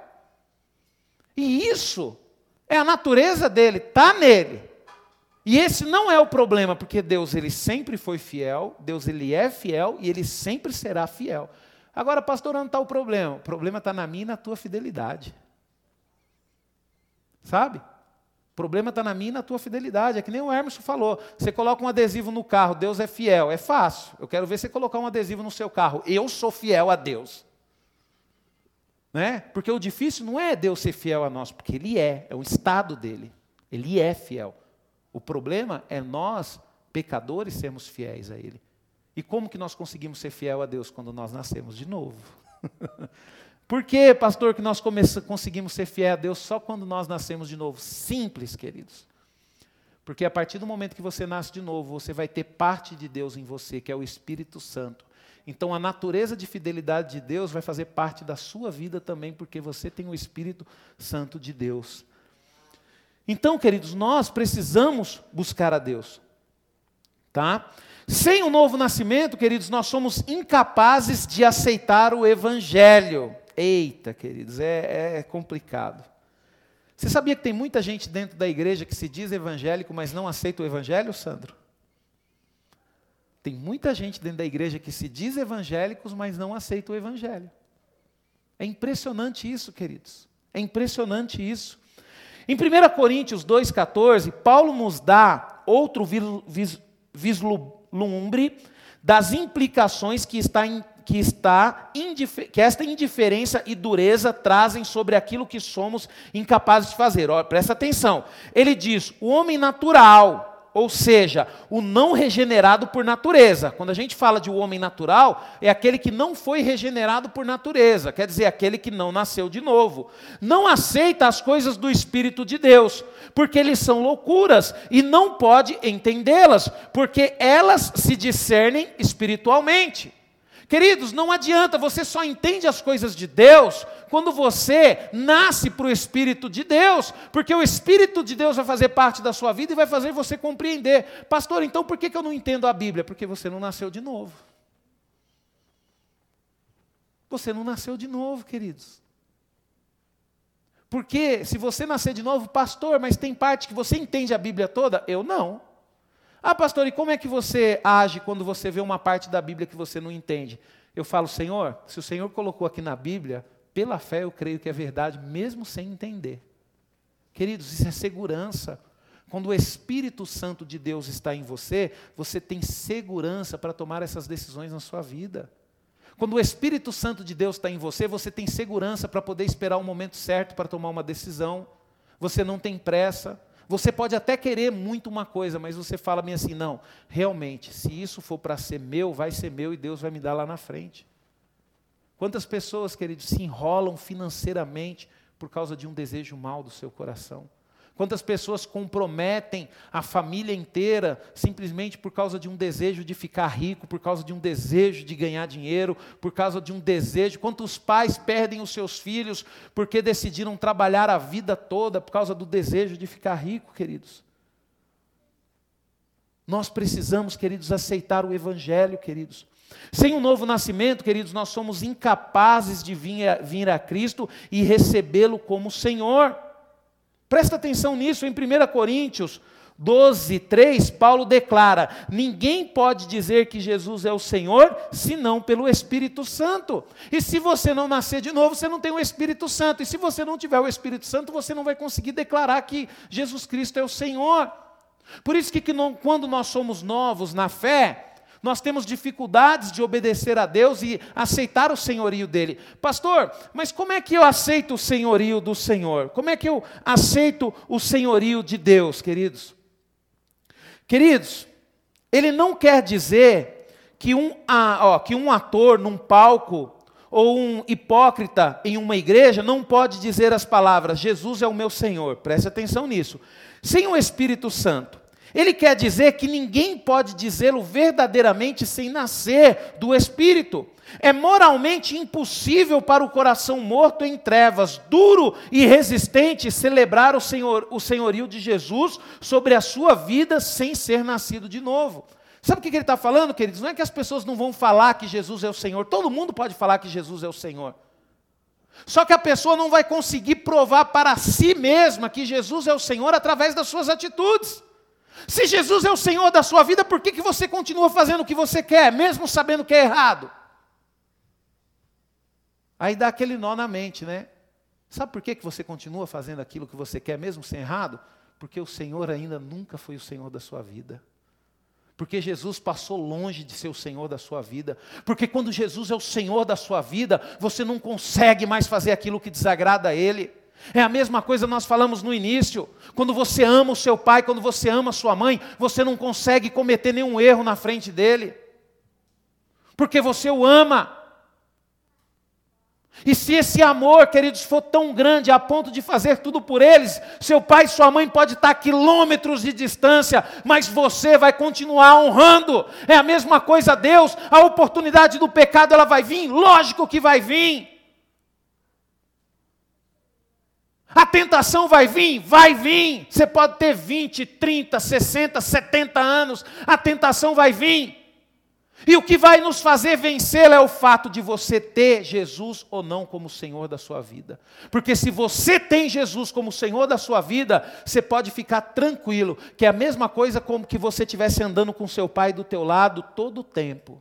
E isso é a natureza dele, está nele. E esse não é o problema, porque Deus ele sempre foi fiel, Deus ele é fiel e ele sempre será fiel. Agora, pastor, onde está o problema? O problema está na minha e na tua fidelidade. Sabe? O problema está na minha e na tua fidelidade. É que nem o Hermes falou. Você coloca um adesivo no carro, Deus é fiel. É fácil. Eu quero ver você colocar um adesivo no seu carro. Eu sou fiel a Deus. Né? Porque o difícil não é Deus ser fiel a nós, porque Ele é, é o estado dele. Ele é fiel. O problema é nós, pecadores, sermos fiéis a Ele. E como que nós conseguimos ser fiel a Deus quando nós nascemos de novo? Por que, pastor, que nós conseguimos ser fiel a Deus só quando nós nascemos de novo? Simples, queridos. Porque a partir do momento que você nasce de novo, você vai ter parte de Deus em você, que é o Espírito Santo. Então a natureza de fidelidade de Deus vai fazer parte da sua vida também, porque você tem o Espírito Santo de Deus. Então, queridos, nós precisamos buscar a Deus. Tá? Sem o novo nascimento, queridos, nós somos incapazes de aceitar o Evangelho. Eita, queridos, é, é complicado. Você sabia que tem muita gente dentro da igreja que se diz evangélico, mas não aceita o Evangelho, Sandro? Tem muita gente dentro da igreja que se diz evangélicos, mas não aceita o Evangelho. É impressionante isso, queridos. É impressionante isso. Em 1 Coríntios 2,14, Paulo nos dá outro vislumbre vislumbre das implicações que, está em, que, está que esta indiferença e dureza trazem sobre aquilo que somos incapazes de fazer. Olha, presta atenção. Ele diz: o homem natural, ou seja, o não regenerado por natureza. Quando a gente fala de um homem natural, é aquele que não foi regenerado por natureza, quer dizer, aquele que não nasceu de novo. Não aceita as coisas do Espírito de Deus, porque eles são loucuras e não pode entendê-las, porque elas se discernem espiritualmente. Queridos, não adianta, você só entende as coisas de Deus quando você nasce para o Espírito de Deus, porque o Espírito de Deus vai fazer parte da sua vida e vai fazer você compreender. Pastor, então por que eu não entendo a Bíblia? Porque você não nasceu de novo. Você não nasceu de novo, queridos. Porque se você nascer de novo, pastor, mas tem parte que você entende a Bíblia toda? Eu não. Ah, pastor, e como é que você age quando você vê uma parte da Bíblia que você não entende? Eu falo, Senhor, se o Senhor colocou aqui na Bíblia, pela fé eu creio que é verdade, mesmo sem entender. Queridos, isso é segurança. Quando o Espírito Santo de Deus está em você, você tem segurança para tomar essas decisões na sua vida. Quando o Espírito Santo de Deus está em você, você tem segurança para poder esperar o momento certo para tomar uma decisão. Você não tem pressa. Você pode até querer muito uma coisa, mas você fala assim: não, realmente, se isso for para ser meu, vai ser meu e Deus vai me dar lá na frente. Quantas pessoas, queridos, se enrolam financeiramente por causa de um desejo mal do seu coração? Quantas pessoas comprometem a família inteira simplesmente por causa de um desejo de ficar rico, por causa de um desejo de ganhar dinheiro, por causa de um desejo? Quantos pais perdem os seus filhos porque decidiram trabalhar a vida toda por causa do desejo de ficar rico, queridos? Nós precisamos, queridos, aceitar o Evangelho, queridos. Sem o um novo nascimento, queridos, nós somos incapazes de vir a, vir a Cristo e recebê-lo como Senhor. Presta atenção nisso, em 1 Coríntios 12, 3, Paulo declara: ninguém pode dizer que Jesus é o Senhor senão pelo Espírito Santo. E se você não nascer de novo, você não tem o Espírito Santo. E se você não tiver o Espírito Santo, você não vai conseguir declarar que Jesus Cristo é o Senhor. Por isso que, que não, quando nós somos novos na fé, nós temos dificuldades de obedecer a Deus e aceitar o senhorio dele. Pastor, mas como é que eu aceito o senhorio do Senhor? Como é que eu aceito o senhorio de Deus, queridos? Queridos, ele não quer dizer que um, ó, que um ator num palco ou um hipócrita em uma igreja não pode dizer as palavras: Jesus é o meu Senhor. Preste atenção nisso. Sem o Espírito Santo, ele quer dizer que ninguém pode dizê-lo verdadeiramente sem nascer do Espírito. É moralmente impossível para o coração morto em trevas, duro e resistente, celebrar o, senhor, o senhorio de Jesus sobre a sua vida sem ser nascido de novo. Sabe o que ele está falando, queridos? Não é que as pessoas não vão falar que Jesus é o Senhor, todo mundo pode falar que Jesus é o Senhor. Só que a pessoa não vai conseguir provar para si mesma que Jesus é o Senhor através das suas atitudes. Se Jesus é o Senhor da sua vida, por que, que você continua fazendo o que você quer, mesmo sabendo que é errado? Aí dá aquele nó na mente, né? Sabe por que, que você continua fazendo aquilo que você quer, mesmo sem errado? Porque o Senhor ainda nunca foi o Senhor da sua vida. Porque Jesus passou longe de ser o Senhor da sua vida. Porque quando Jesus é o Senhor da sua vida, você não consegue mais fazer aquilo que desagrada a Ele. É a mesma coisa nós falamos no início. Quando você ama o seu pai, quando você ama a sua mãe, você não consegue cometer nenhum erro na frente dele. Porque você o ama. E se esse amor, queridos, for tão grande a ponto de fazer tudo por eles, seu pai e sua mãe podem estar a quilômetros de distância, mas você vai continuar honrando. É a mesma coisa Deus, a oportunidade do pecado ela vai vir, lógico que vai vir. A tentação vai vir? Vai vir. Você pode ter 20, 30, 60, 70 anos, a tentação vai vir. E o que vai nos fazer vencê-la é o fato de você ter Jesus ou não como Senhor da sua vida. Porque se você tem Jesus como Senhor da sua vida, você pode ficar tranquilo, que é a mesma coisa como que você estivesse andando com seu pai do teu lado todo o tempo.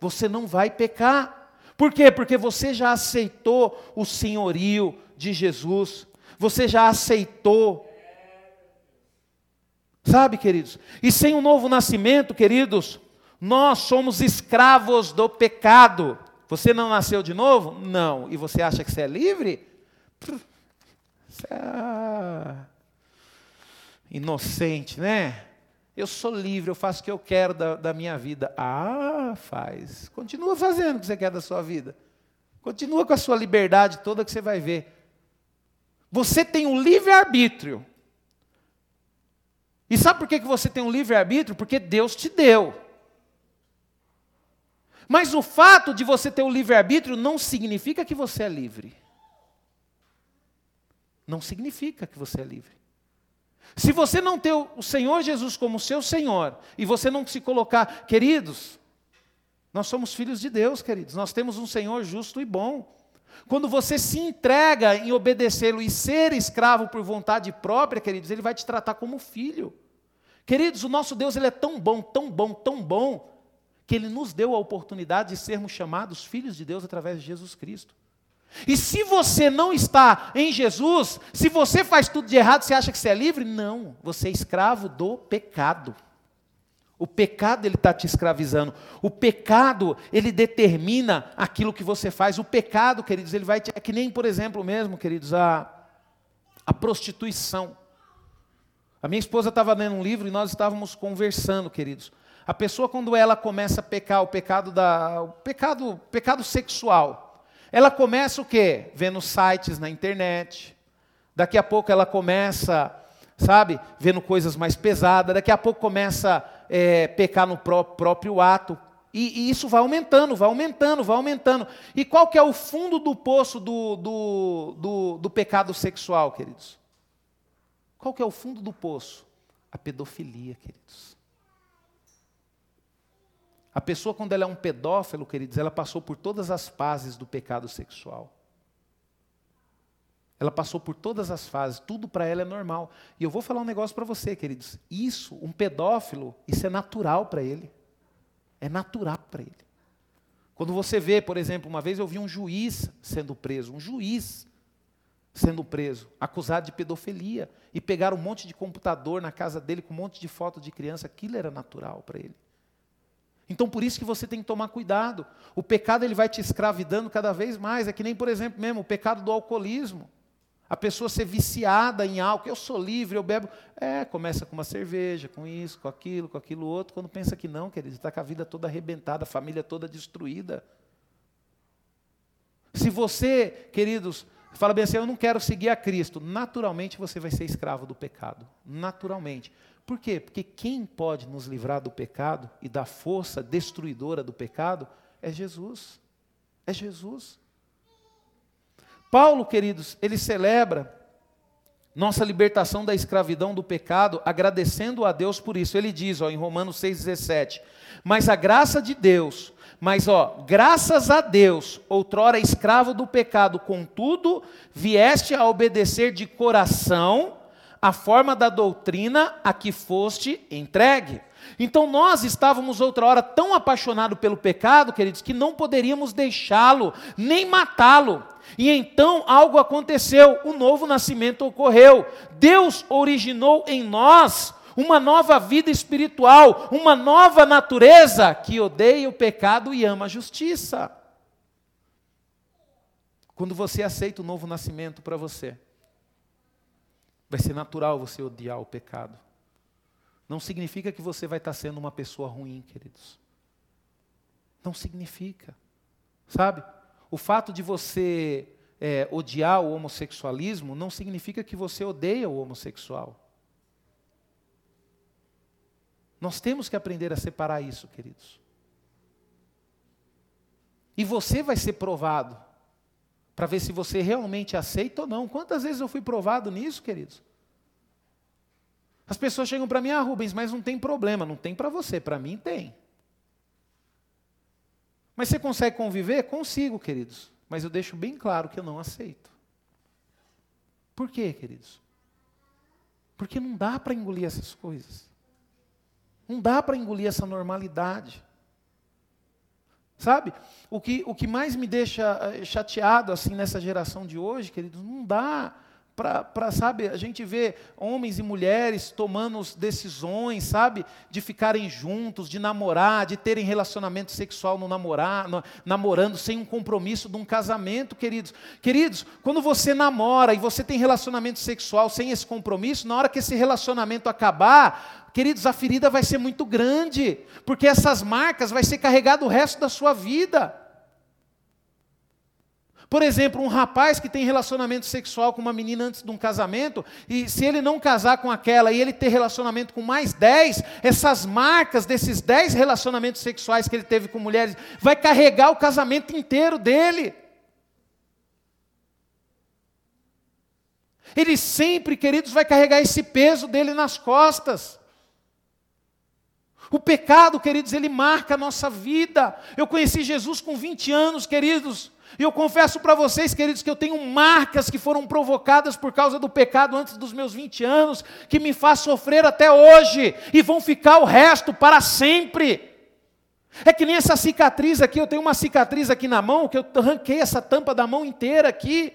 Você não vai pecar. Por quê? Porque você já aceitou o senhorio de Jesus, você já aceitou. Sabe, queridos? E sem um novo nascimento, queridos, nós somos escravos do pecado. Você não nasceu de novo? Não. E você acha que você é livre? Você é inocente, né? Eu sou livre, eu faço o que eu quero da, da minha vida. Ah, faz. Continua fazendo o que você quer da sua vida. Continua com a sua liberdade toda que você vai ver. Você tem um livre-arbítrio. E sabe por que você tem um livre-arbítrio? Porque Deus te deu. Mas o fato de você ter o livre-arbítrio não significa que você é livre. Não significa que você é livre. Se você não ter o Senhor Jesus como seu Senhor, e você não se colocar, queridos, nós somos filhos de Deus, queridos, nós temos um Senhor justo e bom. Quando você se entrega em obedecê-lo e ser escravo por vontade própria, queridos, ele vai te tratar como filho. Queridos, o nosso Deus ele é tão bom, tão bom, tão bom, que ele nos deu a oportunidade de sermos chamados filhos de Deus através de Jesus Cristo. E se você não está em Jesus, se você faz tudo de errado, você acha que você é livre? Não, você é escravo do pecado. O pecado ele está te escravizando. O pecado ele determina aquilo que você faz. O pecado, queridos, ele vai te, é que nem, por exemplo, mesmo, queridos, a, a prostituição. A minha esposa estava lendo um livro e nós estávamos conversando, queridos. A pessoa quando ela começa a pecar o pecado da, o pecado, pecado sexual, ela começa o quê? Vendo sites na internet. Daqui a pouco ela começa, sabe, vendo coisas mais pesadas. Daqui a pouco começa é, pecar no pró próprio ato. E, e, isso vai aumentando, vai aumentando, vai aumentando. E qual que é o fundo do poço do, do, do, do pecado sexual, queridos? Qual que é o fundo do poço? A pedofilia, queridos. A pessoa, quando ela é um pedófilo, queridos, ela passou por todas as fases do pecado sexual. Ela passou por todas as fases, tudo para ela é normal. E eu vou falar um negócio para você, queridos. Isso, um pedófilo, isso é natural para ele. É natural para ele. Quando você vê, por exemplo, uma vez eu vi um juiz sendo preso, um juiz sendo preso, acusado de pedofilia, e pegaram um monte de computador na casa dele com um monte de foto de criança, aquilo era natural para ele. Então por isso que você tem que tomar cuidado. O pecado ele vai te escravidando cada vez mais. É que nem, por exemplo, mesmo o pecado do alcoolismo. A pessoa ser viciada em álcool, eu sou livre, eu bebo. É, começa com uma cerveja, com isso, com aquilo, com aquilo outro. Quando pensa que não, querido, está com a vida toda arrebentada, a família toda destruída. Se você, queridos, fala bem assim, eu não quero seguir a Cristo, naturalmente você vai ser escravo do pecado. Naturalmente. Por quê? Porque quem pode nos livrar do pecado e da força destruidora do pecado é Jesus. É Jesus. Paulo, queridos, ele celebra nossa libertação da escravidão do pecado, agradecendo a Deus por isso. Ele diz, ó, em Romanos 6,17: Mas a graça de Deus, mas ó, graças a Deus, outrora escravo do pecado, contudo, vieste a obedecer de coração a forma da doutrina a que foste entregue. Então nós estávamos outra hora tão apaixonados pelo pecado, queridos, que não poderíamos deixá-lo, nem matá-lo. E então algo aconteceu, o novo nascimento ocorreu. Deus originou em nós uma nova vida espiritual, uma nova natureza que odeia o pecado e ama a justiça. Quando você aceita o novo nascimento para você, Vai ser natural você odiar o pecado. Não significa que você vai estar sendo uma pessoa ruim, queridos. Não significa. Sabe? O fato de você é, odiar o homossexualismo não significa que você odeia o homossexual. Nós temos que aprender a separar isso, queridos. E você vai ser provado para ver se você realmente aceita ou não. Quantas vezes eu fui provado nisso, queridos? As pessoas chegam para mim, ah, Rubens, mas não tem problema. Não tem para você, para mim tem. Mas você consegue conviver? Consigo, queridos. Mas eu deixo bem claro que eu não aceito. Por quê, queridos? Porque não dá para engolir essas coisas. Não dá para engolir essa normalidade. Sabe? O que, o que mais me deixa eh, chateado assim nessa geração de hoje, queridos, não dá para, sabe, a gente vê homens e mulheres tomando decisões, sabe, de ficarem juntos, de namorar, de terem relacionamento sexual no namorar, no, namorando sem um compromisso de um casamento, queridos. Queridos, quando você namora e você tem relacionamento sexual sem esse compromisso, na hora que esse relacionamento acabar, queridos, a ferida vai ser muito grande, porque essas marcas vai ser carregado o resto da sua vida. Por exemplo, um rapaz que tem relacionamento sexual com uma menina antes de um casamento, e se ele não casar com aquela e ele ter relacionamento com mais dez, essas marcas desses dez relacionamentos sexuais que ele teve com mulheres, vai carregar o casamento inteiro dele. Ele sempre, queridos, vai carregar esse peso dele nas costas. O pecado, queridos, ele marca a nossa vida. Eu conheci Jesus com 20 anos, queridos. E eu confesso para vocês, queridos, que eu tenho marcas que foram provocadas por causa do pecado antes dos meus 20 anos, que me faz sofrer até hoje, e vão ficar o resto para sempre. É que nem essa cicatriz aqui, eu tenho uma cicatriz aqui na mão, que eu arranquei essa tampa da mão inteira aqui.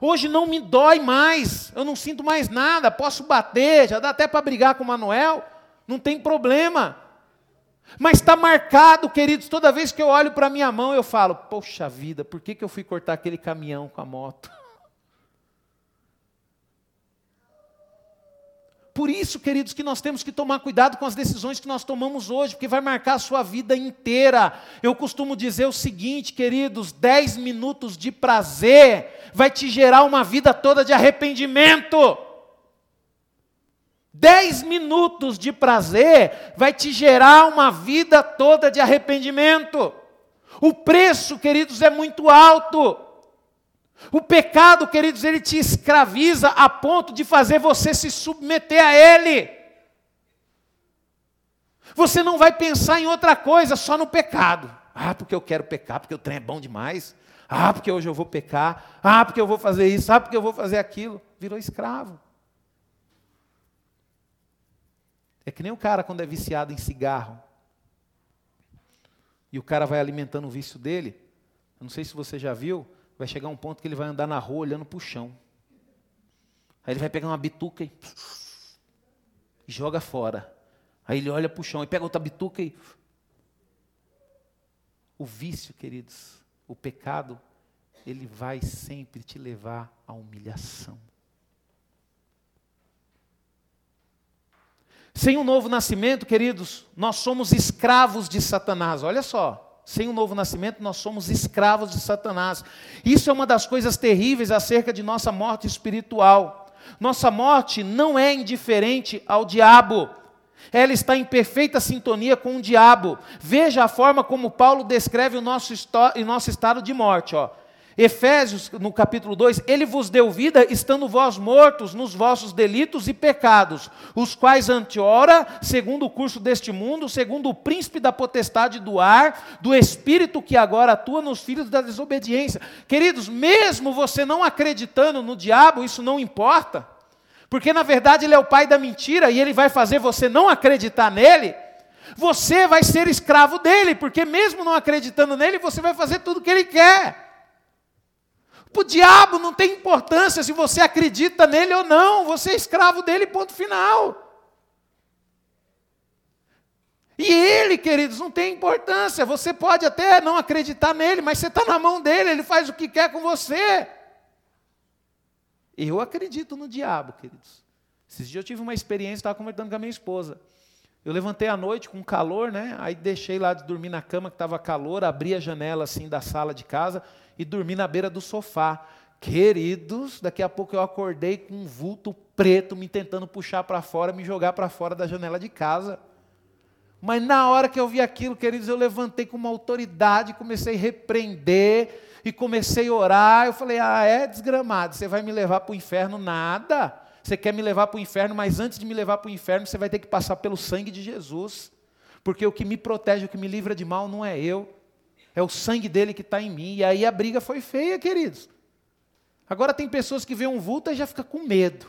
Hoje não me dói mais, eu não sinto mais nada, posso bater, já dá até para brigar com o Manuel, não tem problema. Mas está marcado, queridos, toda vez que eu olho para minha mão, eu falo: Poxa vida, por que, que eu fui cortar aquele caminhão com a moto? Por isso, queridos, que nós temos que tomar cuidado com as decisões que nós tomamos hoje, porque vai marcar a sua vida inteira. Eu costumo dizer o seguinte, queridos: 10 minutos de prazer vai te gerar uma vida toda de arrependimento. Dez minutos de prazer vai te gerar uma vida toda de arrependimento. O preço, queridos, é muito alto. O pecado, queridos, ele te escraviza a ponto de fazer você se submeter a ele. Você não vai pensar em outra coisa, só no pecado. Ah, porque eu quero pecar, porque o trem é bom demais. Ah, porque hoje eu vou pecar. Ah, porque eu vou fazer isso. Ah, porque eu vou fazer aquilo. Virou escravo. É que nem o cara quando é viciado em cigarro. E o cara vai alimentando o vício dele. Eu não sei se você já viu, vai chegar um ponto que ele vai andar na rua olhando para o chão. Aí ele vai pegar uma bituca e, e joga fora. Aí ele olha para o chão e pega outra bituca e. O vício, queridos, o pecado, ele vai sempre te levar à humilhação. Sem o novo nascimento, queridos, nós somos escravos de Satanás. Olha só, sem o novo nascimento, nós somos escravos de Satanás. Isso é uma das coisas terríveis acerca de nossa morte espiritual. Nossa morte não é indiferente ao diabo. Ela está em perfeita sintonia com o diabo. Veja a forma como Paulo descreve o nosso, nosso estado de morte. Ó. Efésios, no capítulo 2, ele vos deu vida, estando vós mortos nos vossos delitos e pecados, os quais anteora, segundo o curso deste mundo, segundo o príncipe da potestade do ar, do espírito que agora atua nos filhos da desobediência. Queridos, mesmo você não acreditando no diabo, isso não importa, porque na verdade ele é o pai da mentira e ele vai fazer você não acreditar nele. Você vai ser escravo dele, porque mesmo não acreditando nele, você vai fazer tudo o que ele quer. Para o diabo não tem importância se você acredita nele ou não, você é escravo dele, ponto final. E ele, queridos, não tem importância. Você pode até não acreditar nele, mas você está na mão dele, ele faz o que quer com você. Eu acredito no diabo, queridos. Esses dias eu tive uma experiência, estava conversando com a minha esposa. Eu levantei à noite com calor, né? Aí deixei lá de dormir na cama que estava calor, abri a janela assim da sala de casa e dormi na beira do sofá. Queridos, daqui a pouco eu acordei com um vulto preto me tentando puxar para fora, me jogar para fora da janela de casa. Mas na hora que eu vi aquilo, queridos, eu levantei com uma autoridade, comecei a repreender e comecei a orar. Eu falei: Ah, é desgramado, você vai me levar para o inferno? Nada. Você quer me levar para o inferno, mas antes de me levar para o inferno, você vai ter que passar pelo sangue de Jesus. Porque o que me protege, o que me livra de mal, não é eu, é o sangue dele que está em mim. E aí a briga foi feia, queridos. Agora tem pessoas que vêem um vulto e já fica com medo.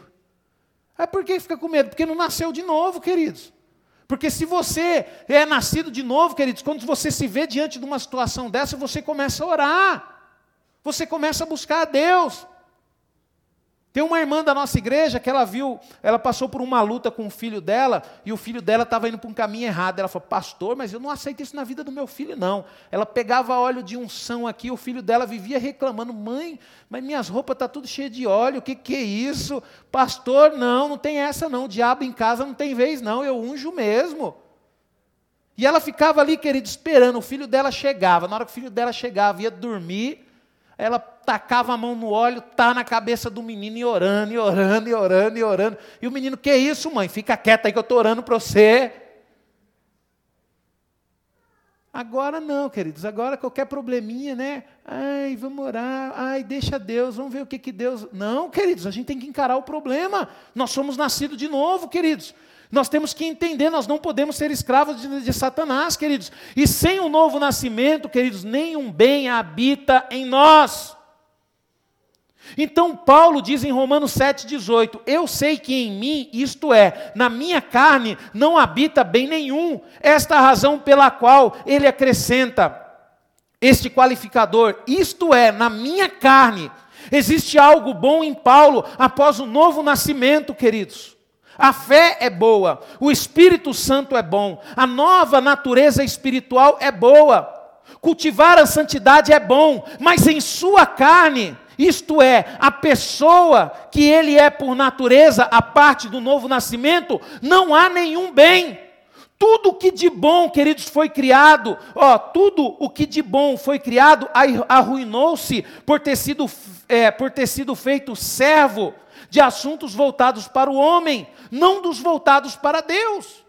É por que fica com medo? Porque não nasceu de novo, queridos. Porque se você é nascido de novo, queridos, quando você se vê diante de uma situação dessa, você começa a orar. Você começa a buscar a Deus. Tem uma irmã da nossa igreja que ela viu, ela passou por uma luta com o filho dela e o filho dela estava indo para um caminho errado. Ela falou, pastor, mas eu não aceito isso na vida do meu filho, não. Ela pegava óleo de unção aqui, o filho dela vivia reclamando, mãe, mas minhas roupas estão tá tudo cheias de óleo, o que, que é isso? Pastor, não, não tem essa não, o diabo em casa não tem vez não, eu unjo mesmo. E ela ficava ali, querido, esperando, o filho dela chegava. Na hora que o filho dela chegava, ia dormir, Ela tacava a mão no óleo, tá na cabeça do menino e orando, e orando, e orando, e orando. E o menino, que isso, mãe? Fica quieta aí que eu estou orando para você. Agora não, queridos, agora qualquer probleminha, né? Ai, vamos orar, ai, deixa Deus, vamos ver o que, que Deus. Não, queridos, a gente tem que encarar o problema. Nós somos nascidos de novo, queridos. Nós temos que entender, nós não podemos ser escravos de, de Satanás, queridos. E sem o novo nascimento, queridos, nenhum bem habita em nós. Então Paulo diz em Romanos 7,18: Eu sei que em mim, isto é, na minha carne, não habita bem nenhum. Esta razão pela qual ele acrescenta este qualificador, isto é, na minha carne. Existe algo bom em Paulo após o novo nascimento, queridos. A fé é boa, o Espírito Santo é bom, a nova natureza espiritual é boa, cultivar a santidade é bom, mas em sua carne isto é, a pessoa que ele é por natureza, a parte do novo nascimento, não há nenhum bem. Tudo o que de bom, queridos, foi criado, ó, tudo o que de bom foi criado arruinou-se por é, por ter sido feito servo de assuntos voltados para o homem, não dos voltados para Deus.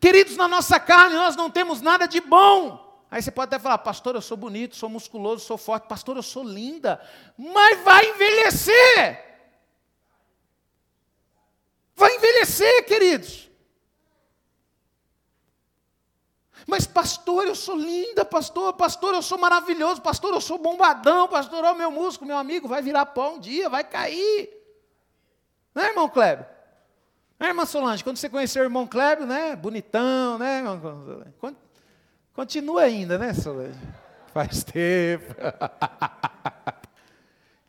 Queridos, na nossa carne nós não temos nada de bom. Aí você pode até falar, pastor, eu sou bonito, sou musculoso, sou forte, pastor, eu sou linda, mas vai envelhecer. Vai envelhecer, queridos. Mas, pastor, eu sou linda, pastor, pastor, eu sou maravilhoso, pastor, eu sou bombadão, pastor, ó, meu músculo, meu amigo, vai virar pó um dia, vai cair. Né, irmão Kleber? Né, irmã Solange, quando você conheceu o irmão Kleber, né, bonitão, né, quando, Continua ainda, né, Solange? Faz tempo.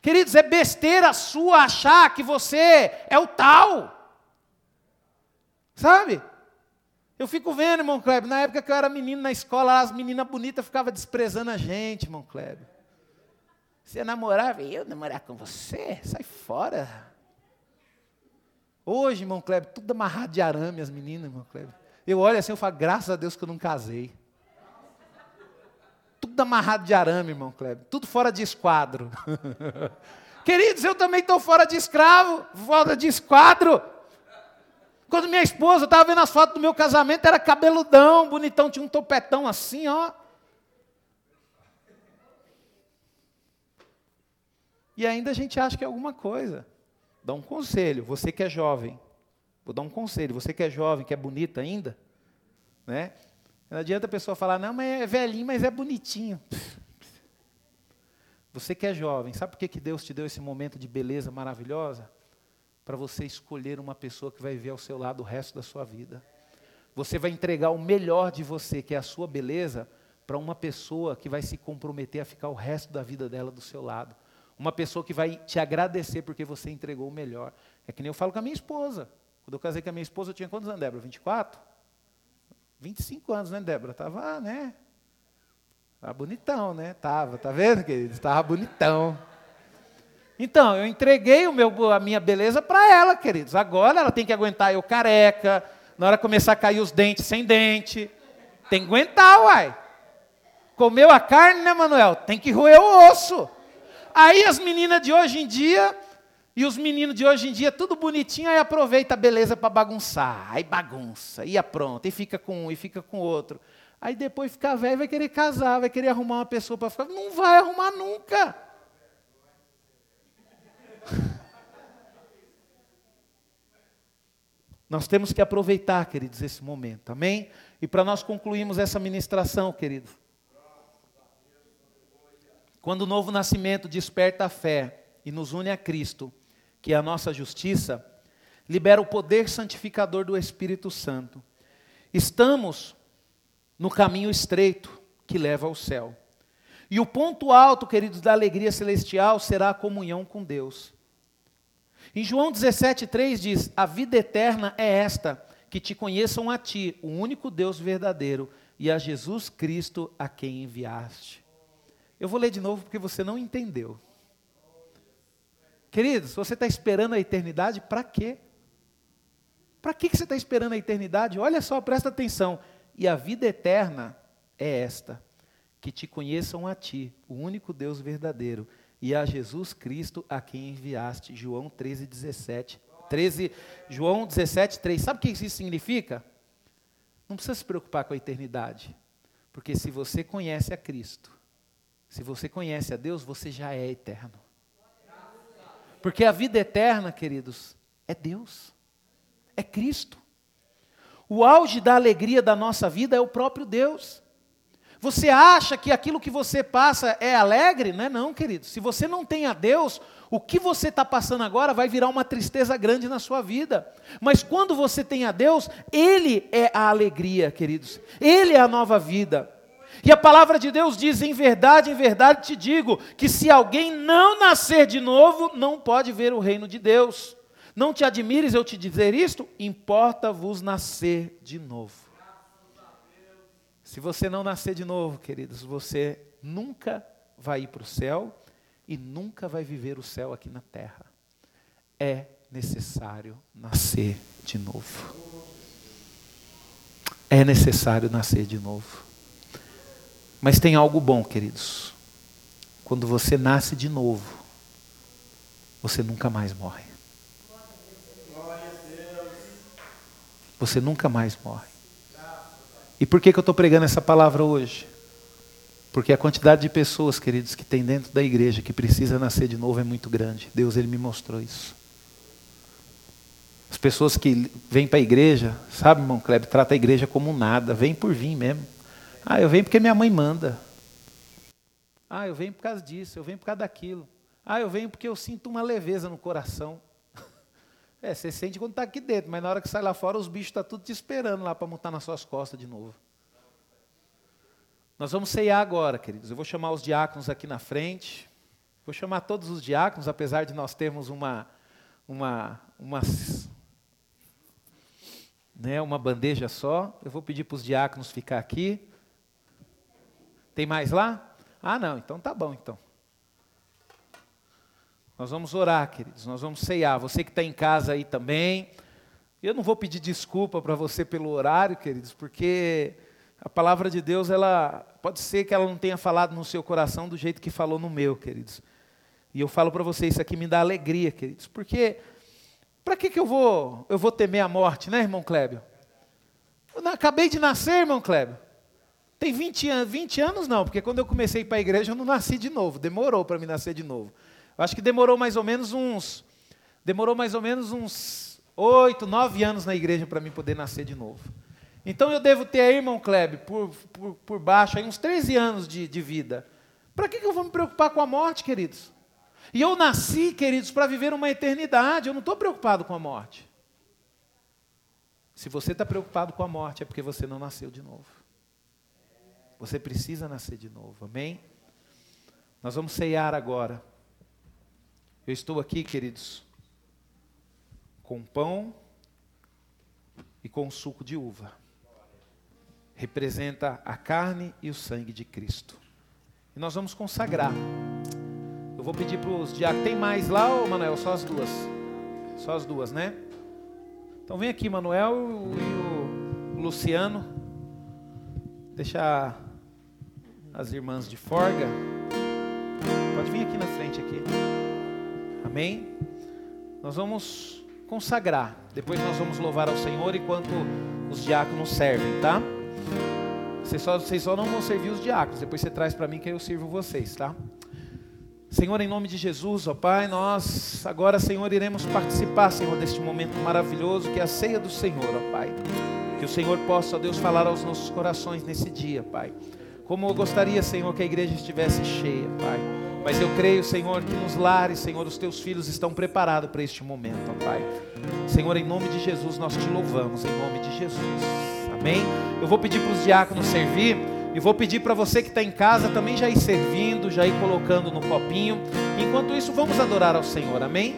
Queridos, é besteira sua achar que você é o tal. Sabe? Eu fico vendo, irmão Kleber, na época que eu era menino na escola, as meninas bonitas ficavam desprezando a gente, irmão Kleber. Você namorava e eu namorar com você? Sai fora. Hoje, irmão Kleber, tudo amarrado de arame, as meninas, irmão Kleber. Eu olho assim, eu falo, graças a Deus que eu não casei tudo amarrado de arame, irmão Kleber, tudo fora de esquadro. Queridos, eu também estou fora de escravo, fora de esquadro. Quando minha esposa, estava vendo as fotos do meu casamento, era cabeludão, bonitão, tinha um topetão assim, ó. E ainda a gente acha que é alguma coisa. Dá um conselho, você que é jovem. Vou dar um conselho, você que é jovem, que é bonita ainda, né? Não adianta a pessoa falar, não, mas é velhinho, mas é bonitinho. Você que é jovem, sabe por que, que Deus te deu esse momento de beleza maravilhosa? Para você escolher uma pessoa que vai viver ao seu lado o resto da sua vida. Você vai entregar o melhor de você, que é a sua beleza, para uma pessoa que vai se comprometer a ficar o resto da vida dela do seu lado. Uma pessoa que vai te agradecer porque você entregou o melhor. É que nem eu falo com a minha esposa. Quando eu casei com a minha esposa, eu tinha quantos anos, Débora? 24? 25 anos, né, Débora? Tava, né? Tava bonitão, né? Tava, tá vendo, queridos? Tava bonitão. Então, eu entreguei meu, a minha beleza para ela, queridos. Agora ela tem que aguentar eu careca, na hora começar a cair os dentes sem dente. Tem que aguentar, uai. Comeu a carne, né, Manuel? Tem que roer o osso. Aí as meninas de hoje em dia e os meninos de hoje em dia, tudo bonitinho, aí aproveita a beleza para bagunçar. Aí bagunça, e apronta, e fica com um, e fica com outro. Aí depois fica velho, vai querer casar, vai querer arrumar uma pessoa para ficar. Não vai arrumar nunca. Nós temos que aproveitar, queridos, esse momento, amém? E para nós concluirmos essa ministração, querido. Quando o novo nascimento desperta a fé e nos une a Cristo, que é a nossa justiça, libera o poder santificador do Espírito Santo. Estamos no caminho estreito que leva ao céu. E o ponto alto, queridos, da alegria celestial será a comunhão com Deus. Em João 17,3 diz: A vida eterna é esta, que te conheçam a ti, o único Deus verdadeiro, e a Jesus Cristo a quem enviaste. Eu vou ler de novo porque você não entendeu. Queridos, você está esperando a eternidade para quê? Para que você está esperando a eternidade? Olha só, presta atenção. E a vida eterna é esta: que te conheçam a ti, o único Deus verdadeiro, e a Jesus Cristo a quem enviaste. João 13, 17. 13, João 17, 3. Sabe o que isso significa? Não precisa se preocupar com a eternidade. Porque se você conhece a Cristo, se você conhece a Deus, você já é eterno. Porque a vida eterna, queridos, é Deus, é Cristo. O auge da alegria da nossa vida é o próprio Deus. Você acha que aquilo que você passa é alegre? Não é não, querido. Se você não tem a Deus, o que você está passando agora vai virar uma tristeza grande na sua vida. Mas quando você tem a Deus, Ele é a alegria, queridos. Ele é a nova vida. E a palavra de Deus diz: em verdade, em verdade te digo, que se alguém não nascer de novo, não pode ver o reino de Deus. Não te admires eu te dizer isto, importa-vos nascer de novo. Se você não nascer de novo, queridos, você nunca vai ir para o céu e nunca vai viver o céu aqui na terra. É necessário nascer de novo. É necessário nascer de novo. Mas tem algo bom, queridos. Quando você nasce de novo, você nunca mais morre. Você nunca mais morre. E por que, que eu estou pregando essa palavra hoje? Porque a quantidade de pessoas, queridos, que tem dentro da igreja que precisa nascer de novo é muito grande. Deus ele me mostrou isso. As pessoas que vêm para a igreja, sabe, irmão Kleber, trata a igreja como nada, vem por vir mesmo. Ah, eu venho porque minha mãe manda. Ah, eu venho por causa disso, eu venho por causa daquilo. Ah, eu venho porque eu sinto uma leveza no coração. É, você sente quando está aqui dentro, mas na hora que sai lá fora, os bichos estão tá tudo te esperando lá para montar nas suas costas de novo. Nós vamos ceiar agora, queridos. Eu vou chamar os diáconos aqui na frente. Vou chamar todos os diáconos, apesar de nós termos uma, uma, uma, né, uma bandeja só. Eu vou pedir para os diáconos ficar aqui. Tem mais lá? Ah, não, então tá bom, então. Nós vamos orar, queridos, nós vamos ceiar. Você que está em casa aí também. Eu não vou pedir desculpa para você pelo horário, queridos, porque a palavra de Deus, ela pode ser que ela não tenha falado no seu coração do jeito que falou no meu, queridos. E eu falo para vocês, isso aqui me dá alegria, queridos, porque para que, que eu vou eu vou temer a morte, né, irmão Clébio? Eu acabei de nascer, irmão Clébio. Tem 20 anos, 20 anos não, porque quando eu comecei para a igreja eu não nasci de novo, demorou para me nascer de novo. Eu acho que demorou mais ou menos uns. Demorou mais ou menos uns oito, nove anos na igreja para mim poder nascer de novo. Então eu devo ter aí, irmão Kleb, por, por, por baixo, aí uns 13 anos de, de vida. Para que, que eu vou me preocupar com a morte, queridos? E eu nasci, queridos, para viver uma eternidade. Eu não estou preocupado com a morte. Se você está preocupado com a morte, é porque você não nasceu de novo. Você precisa nascer de novo, amém? Nós vamos ceiar agora. Eu estou aqui, queridos, com pão e com suco de uva. Representa a carne e o sangue de Cristo. E nós vamos consagrar. Eu vou pedir para os diáconos. Tem mais lá, ô Manuel? Só as duas. Só as duas, né? Então vem aqui, Manuel e o Luciano. Deixar as irmãs de Forga. Pode vir aqui na frente aqui. Amém? Nós vamos consagrar. Depois nós vamos louvar ao Senhor enquanto os diáconos servem, tá? Vocês só, vocês só não vão servir os diáconos. Depois você traz para mim que eu sirvo vocês, tá? Senhor, em nome de Jesus, ó Pai, nós agora, Senhor, iremos participar, Senhor, deste momento maravilhoso que é a ceia do Senhor, ó Pai. Que o Senhor possa, ó Deus, falar aos nossos corações nesse dia, Pai. Como eu gostaria, Senhor, que a igreja estivesse cheia, Pai. Mas eu creio, Senhor, que nos lares, Senhor, os teus filhos estão preparados para este momento, ó Pai. Senhor, em nome de Jesus, nós te louvamos, em nome de Jesus. Amém? Eu vou pedir para os diáconos servir. E vou pedir para você que está em casa também já ir servindo, já ir colocando no copinho. Enquanto isso, vamos adorar ao Senhor. Amém?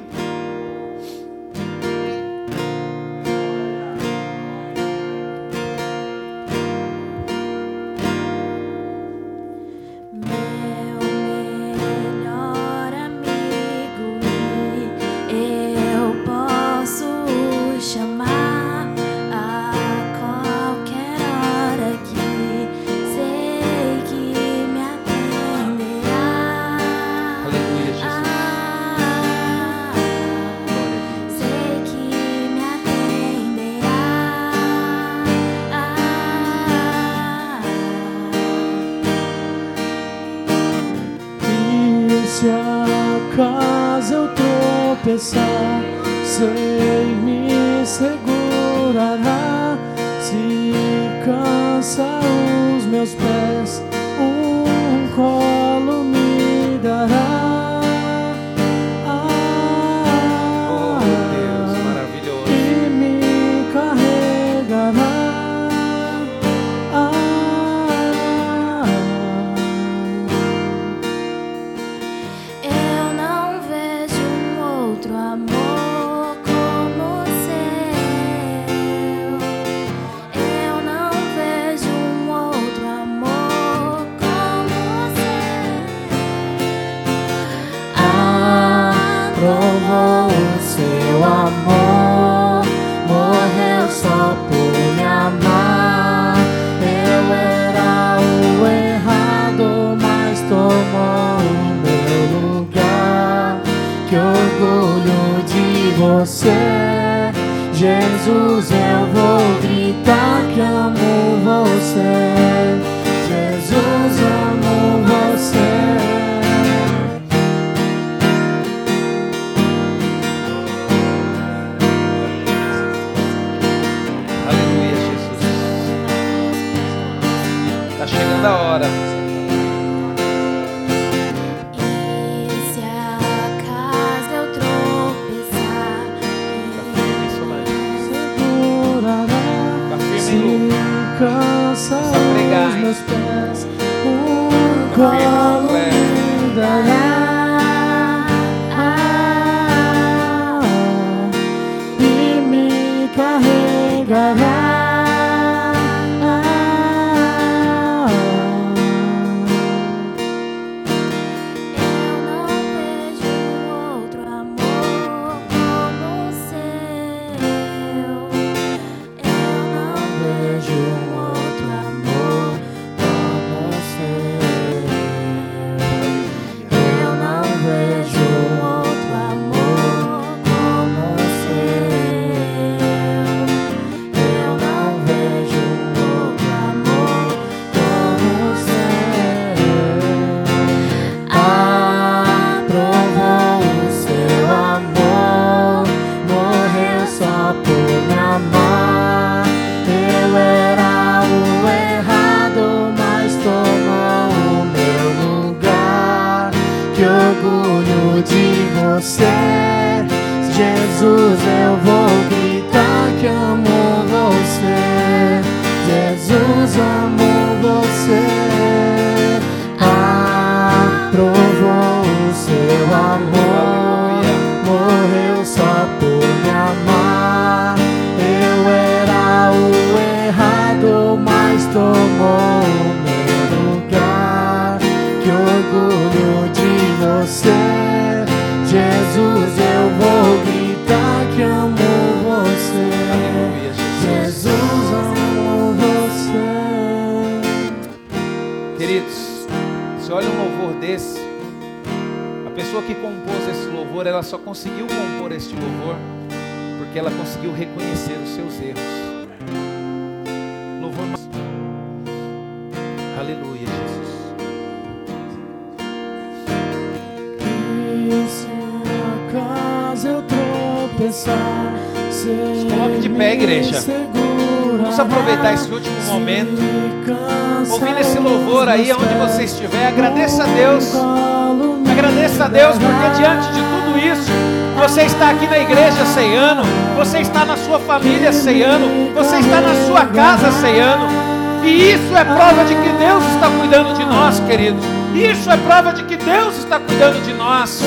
E isso é prova de que Deus está cuidando de nós, queridos. Isso é prova de que Deus está cuidando de nós.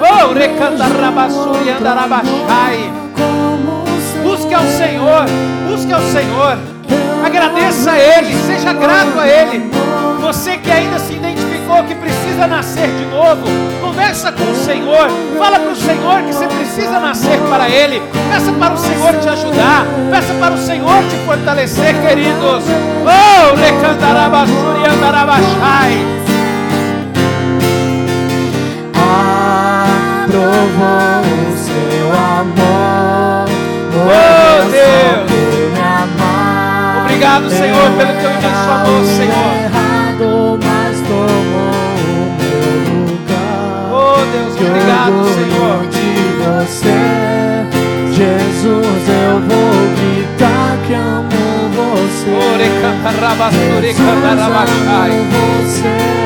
Oh, recandarabassuri andarabachai. Busque ao Senhor, busque ao Senhor. Agradeça a Ele, seja grato a Ele. Você que ainda se identificou que precisa nascer de novo, conversa com o Senhor. Fala para o Senhor que você precisa nascer para Ele. Peça para o Senhor te ajudar. Peça para o Senhor te fortalecer, queridos. Oh, recantarabasuri andarabashai. Aprovou o seu amor. Oh, Deus. Obrigado, Senhor, pelo teu imenso amor, Senhor. Rabassuri candarabachai.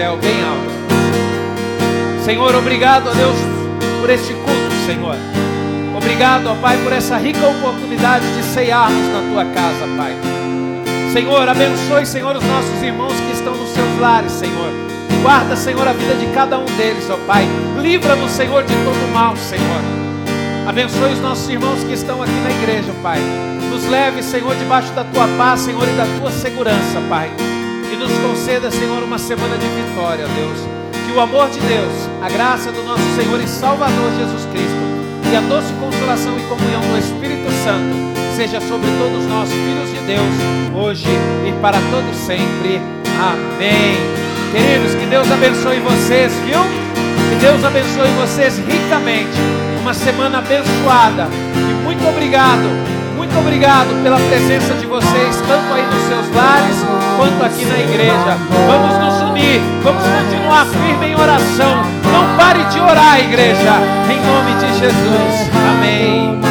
Céu, bem alto. Senhor, obrigado, ó Deus, por este culto, Senhor. Obrigado, ó Pai, por essa rica oportunidade de ceiarmos na tua casa, Pai. Senhor, abençoe, Senhor, os nossos irmãos que estão nos seus lares, Senhor. Guarda, Senhor, a vida de cada um deles, ó Pai. Livra-nos, Senhor, de todo mal, Senhor. Abençoe os nossos irmãos que estão aqui na igreja, Pai. Nos leve, Senhor, debaixo da tua paz, Senhor, e da tua segurança, Pai. E nos conceda, Senhor, uma semana de vitória, Deus. Que o amor de Deus, a graça do nosso Senhor e Salvador Jesus Cristo e a doce consolação e comunhão do Espírito Santo seja sobre todos nós, filhos de Deus, hoje e para todos sempre. Amém. Queridos, que Deus abençoe vocês, viu? Que Deus abençoe vocês ricamente. Uma semana abençoada. E muito obrigado, muito obrigado pela presença de vocês, tanto aí nos seus lares quanto aqui na igreja. Vamos nos unir, vamos continuar firme em oração. Não pare de orar, igreja. Em nome de Jesus. Amém.